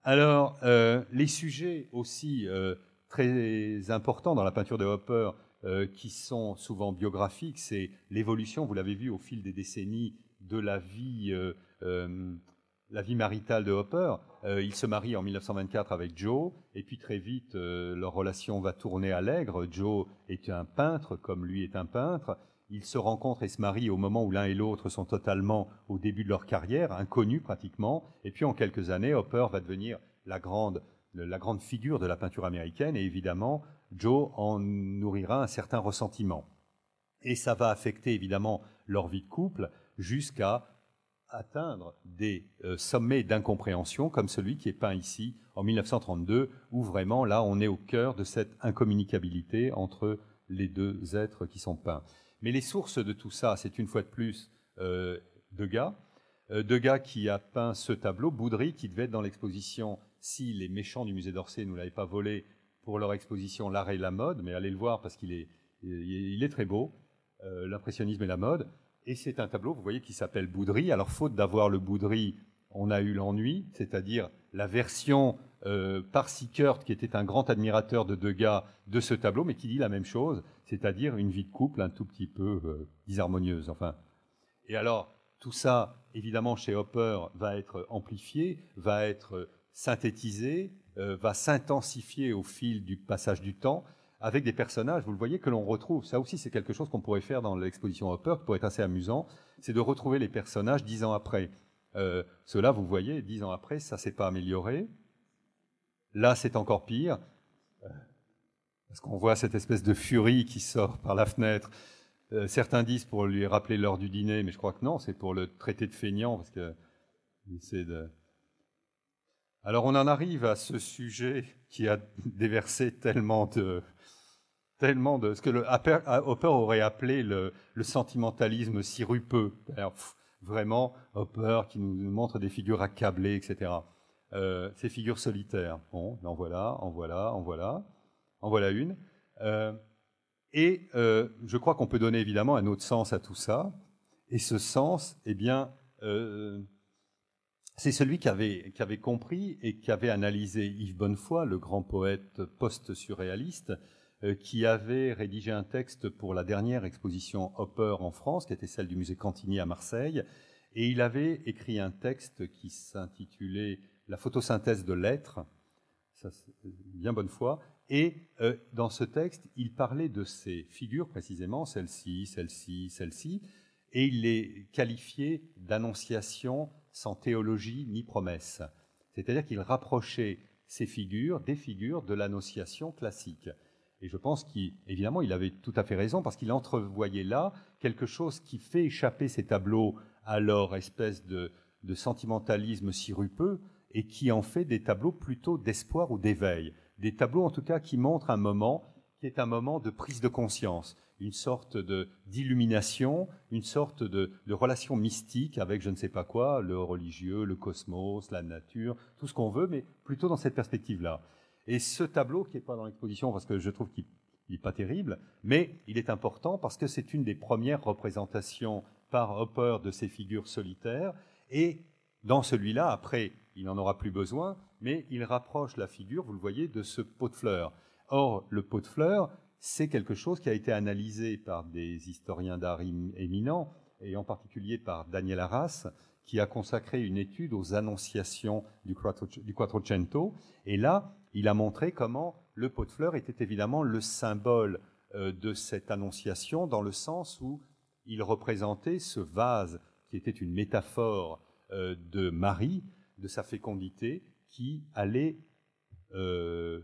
A: Alors, euh, les sujets aussi euh, très importants dans la peinture de Hopper, euh, qui sont souvent biographiques, c'est l'évolution, vous l'avez vu au fil des décennies, de la vie, la vie maritale de Hopper. Il se marie en 1924 avec Joe, et puis très vite, leur relation va tourner à l'aigre. Joe est un peintre, comme lui est un peintre. Ils se rencontrent et se marient au moment où l'un et l'autre sont totalement au début de leur carrière, inconnus pratiquement. Et puis en quelques années, Hopper va devenir la grande, la grande figure de la peinture américaine et évidemment, Joe en nourrira un certain ressentiment. Et ça va affecter évidemment leur vie de couple jusqu'à atteindre des euh, sommets d'incompréhension comme celui qui est peint ici en 1932, où vraiment là on est au cœur de cette incommunicabilité entre les deux êtres qui sont peints. Mais les sources de tout ça, c'est une fois de plus euh, Degas. Euh, Degas qui a peint ce tableau, Boudry, qui devait être dans l'exposition si les méchants du musée d'Orsay ne l'avaient pas volé pour leur exposition L'art et la mode, mais allez le voir parce qu'il est, très beau, l'impressionnisme et la mode. Et c'est un tableau, vous voyez, qui s'appelle Boudry. Alors, faute d'avoir le Boudry, on a eu l'ennui, c'est-à-dire la version euh, par Sickert, qui était un grand admirateur de Degas, de ce tableau, mais qui dit la même chose, c'est-à-dire une vie de couple un tout petit peu euh, disharmonieuse. Enfin. Et alors, tout ça, évidemment, chez Hopper, va être amplifié, va être synthétisé, euh, va s'intensifier au fil du passage du temps, avec des personnages, vous le voyez, que l'on retrouve. Ça aussi, c'est quelque chose qu'on pourrait faire dans l'exposition Hopper, qui pourrait être assez amusant, c'est de retrouver les personnages dix ans après. Euh, cela, vous voyez, dix ans après, ça s'est pas amélioré. Là, c'est encore pire, euh, parce qu'on voit cette espèce de furie qui sort par la fenêtre. Euh, certains disent pour lui rappeler l'heure du dîner, mais je crois que non, c'est pour le traité de feignant, parce que essaie de... Alors on en arrive à ce sujet qui a déversé tellement de, tellement de ce que le Hopper aurait appelé le, sentimentalisme sirupeux. Vraiment, Hopper qui nous montre des figures accablées, etc. Euh, ces figures solitaires. Bon, en voilà, en voilà, en voilà, en voilà une. Euh, et euh, je crois qu'on peut donner évidemment un autre sens à tout ça. Et ce sens, eh bien, euh, c'est celui qui avait, qui avait, compris et qui avait analysé Yves Bonnefoy, le grand poète post-surréaliste, euh, qui avait rédigé un texte pour la dernière exposition Hopper en France, qui était celle du musée Cantigny à Marseille, et il avait écrit un texte qui s'intitulait La photosynthèse de l'être, bien bonne foi, et euh, dans ce texte, il parlait de ces figures précisément, celle-ci, celle-ci, celle-ci, et il les qualifiait d'annonciation sans théologie ni promesse. C'est-à-dire qu'il rapprochait ces figures des figures de l'annonciation classique. Et je pense qu'évidemment, il avait tout à fait raison parce qu'il entrevoyait là quelque chose qui fait échapper ces tableaux à leur espèce de, de sentimentalisme sirupeux et qui en fait des tableaux plutôt d'espoir ou d'éveil. Des tableaux en tout cas qui montrent un moment qui est un moment de prise de conscience, une sorte d'illumination, une sorte de, relation mystique avec je ne sais pas quoi, le religieux, le cosmos, la nature, tout ce qu'on veut, mais plutôt dans cette perspective-là. Et ce tableau, qui n'est pas dans l'exposition parce que je trouve qu'il n'est pas terrible, mais il est important parce que c'est une des premières représentations par Hopper de ces figures solitaires. Et dans celui-là, après, il n'en aura plus besoin, mais il rapproche la figure, vous le voyez, de ce pot de fleurs. Or, le pot de fleurs, c'est quelque chose qui a été analysé par des historiens d'art éminents, et en particulier par Daniel Arras, qui a consacré une étude aux annonciations du Quattrocento. Et là, il a montré comment le pot de fleurs était évidemment le symbole euh, de cette annonciation, dans le sens où il représentait ce vase qui était une métaphore euh, de Marie, de sa fécondité, qui allait euh,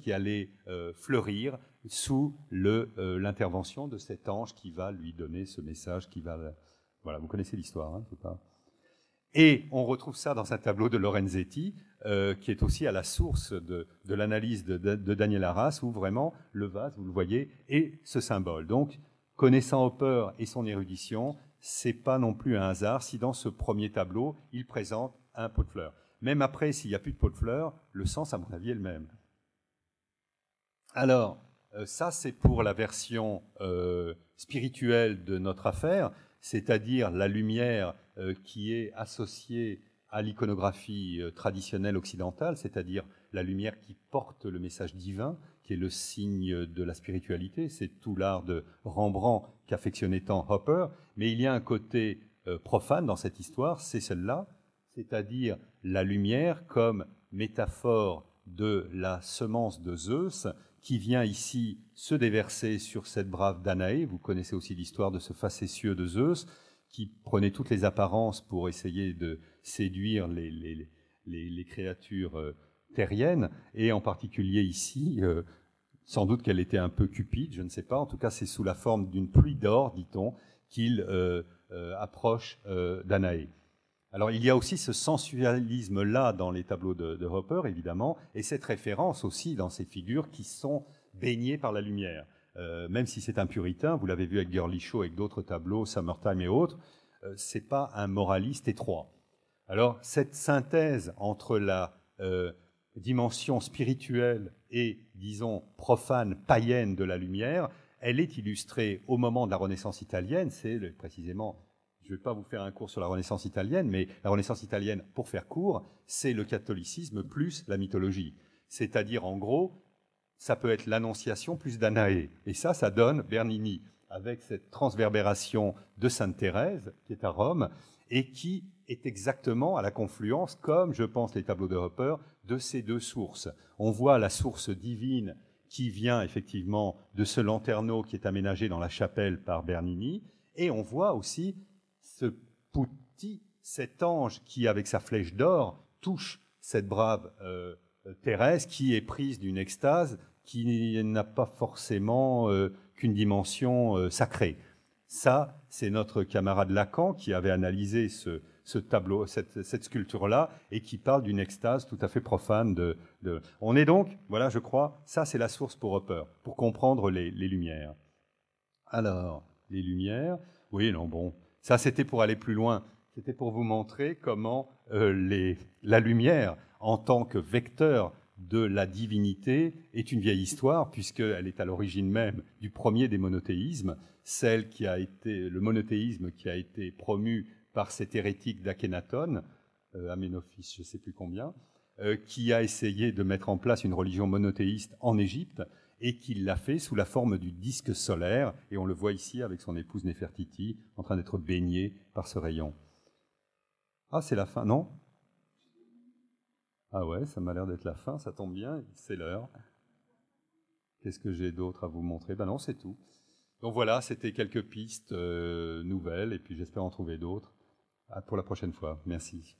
A: qui allait fleurir sous euh, l'intervention de cet ange qui va lui donner ce message, qui va... Voilà, vous connaissez l'histoire, hein, pas... Et on retrouve ça dans un tableau de Lorenzetti, euh, qui est aussi à la source de, l'analyse de, Daniel Arras, où vraiment le vase, vous le voyez, est ce symbole. Donc, connaissant Hopper et son érudition, c'est pas non plus un hasard si dans ce premier tableau, il présente un pot de fleurs. Même après, s'il n'y a plus de pot de fleurs, le sens, à mon avis, est le même. Alors, euh, ça, c'est pour la version euh, spirituelle de notre affaire, c'est-à-dire la lumière qui est associée à l'iconographie traditionnelle occidentale, c'est-à-dire la lumière qui porte le message divin, qui est le signe de la spiritualité. C'est tout l'art de Rembrandt qu'affectionnait tant Hopper. Mais il y a un côté profane dans cette histoire, c'est celle-là, c'est-à-dire la lumière comme métaphore de la semence de Zeus, qui vient ici se déverser sur cette brave Danaé. Vous connaissez aussi l'histoire de ce facétieux de Zeus qui prenait toutes les apparences pour essayer de séduire les, créatures euh, terriennes, et en particulier ici, euh, sans doute qu'elle était un peu cupide, je ne sais pas, en tout cas c'est sous la forme d'une pluie d'or, dit-on, qu'il euh, approche Danaé. Alors il y a aussi ce sensualisme-là dans les tableaux de, Hopper, évidemment, et cette référence aussi dans ces figures qui sont baignées par la lumière. Euh, même si c'est un puritain, vous l'avez vu avec Girly Show, avec d'autres tableaux, Summertime et autres, euh, c'est pas un moraliste étroit. Alors cette synthèse entre la euh, dimension spirituelle et, disons, profane, païenne de la lumière, elle est illustrée au moment de la Renaissance italienne, c'est précisément je ne vais pas vous faire un cours sur la Renaissance italienne, mais la Renaissance italienne, pour faire court, c'est le catholicisme plus la mythologie. C'est-à-dire, en gros, ça peut être l'Annonciation plus Danaé. Et ça, ça donne Bernini, avec cette transverbération de Sainte Thérèse, qui est à Rome, et qui est exactement à la confluence, comme je pense les tableaux de Hopper, de ces deux sources. On voit la source divine qui vient effectivement de ce lanterneau qui est aménagé dans la chapelle par Bernini, et on voit aussi ce Pouti, cet ange qui, avec sa flèche d'or, touche cette brave euh, Thérèse qui est prise d'une extase qui n'a pas forcément euh, qu'une dimension euh, sacrée. Ça, c'est notre camarade Lacan qui avait analysé ce, tableau, cette, sculpture-là, et qui parle d'une extase tout à fait profane. On est donc, voilà, je crois, ça c'est la source pour Hopper, pour comprendre les, les Lumières. Alors, les Lumières, oui, non, bon, ça, c'était pour aller plus loin. C'était pour vous montrer comment euh, la lumière, en tant que vecteur de la divinité est une vieille histoire, puisqu'elle est à l'origine même du premier des monothéismes, celle qui a été, le monothéisme qui a été promu par cet hérétique d'Akhenaton, euh, Aménophis, je ne sais plus combien, euh, qui a essayé de mettre en place une religion monothéiste en Égypte et qui l'a fait sous la forme du disque solaire, et on le voit ici avec son épouse Néfertiti en train d'être baignée par ce rayon. Ah, c'est la fin, non? Ah ouais, ça m'a l'air d'être la fin, ça tombe bien, c'est l'heure. Qu'est-ce que j'ai d'autre à vous montrer? Ben non, c'est tout. Donc voilà, c'était quelques pistes euh, nouvelles, et puis j'espère en trouver d'autres. pour la prochaine fois. Merci.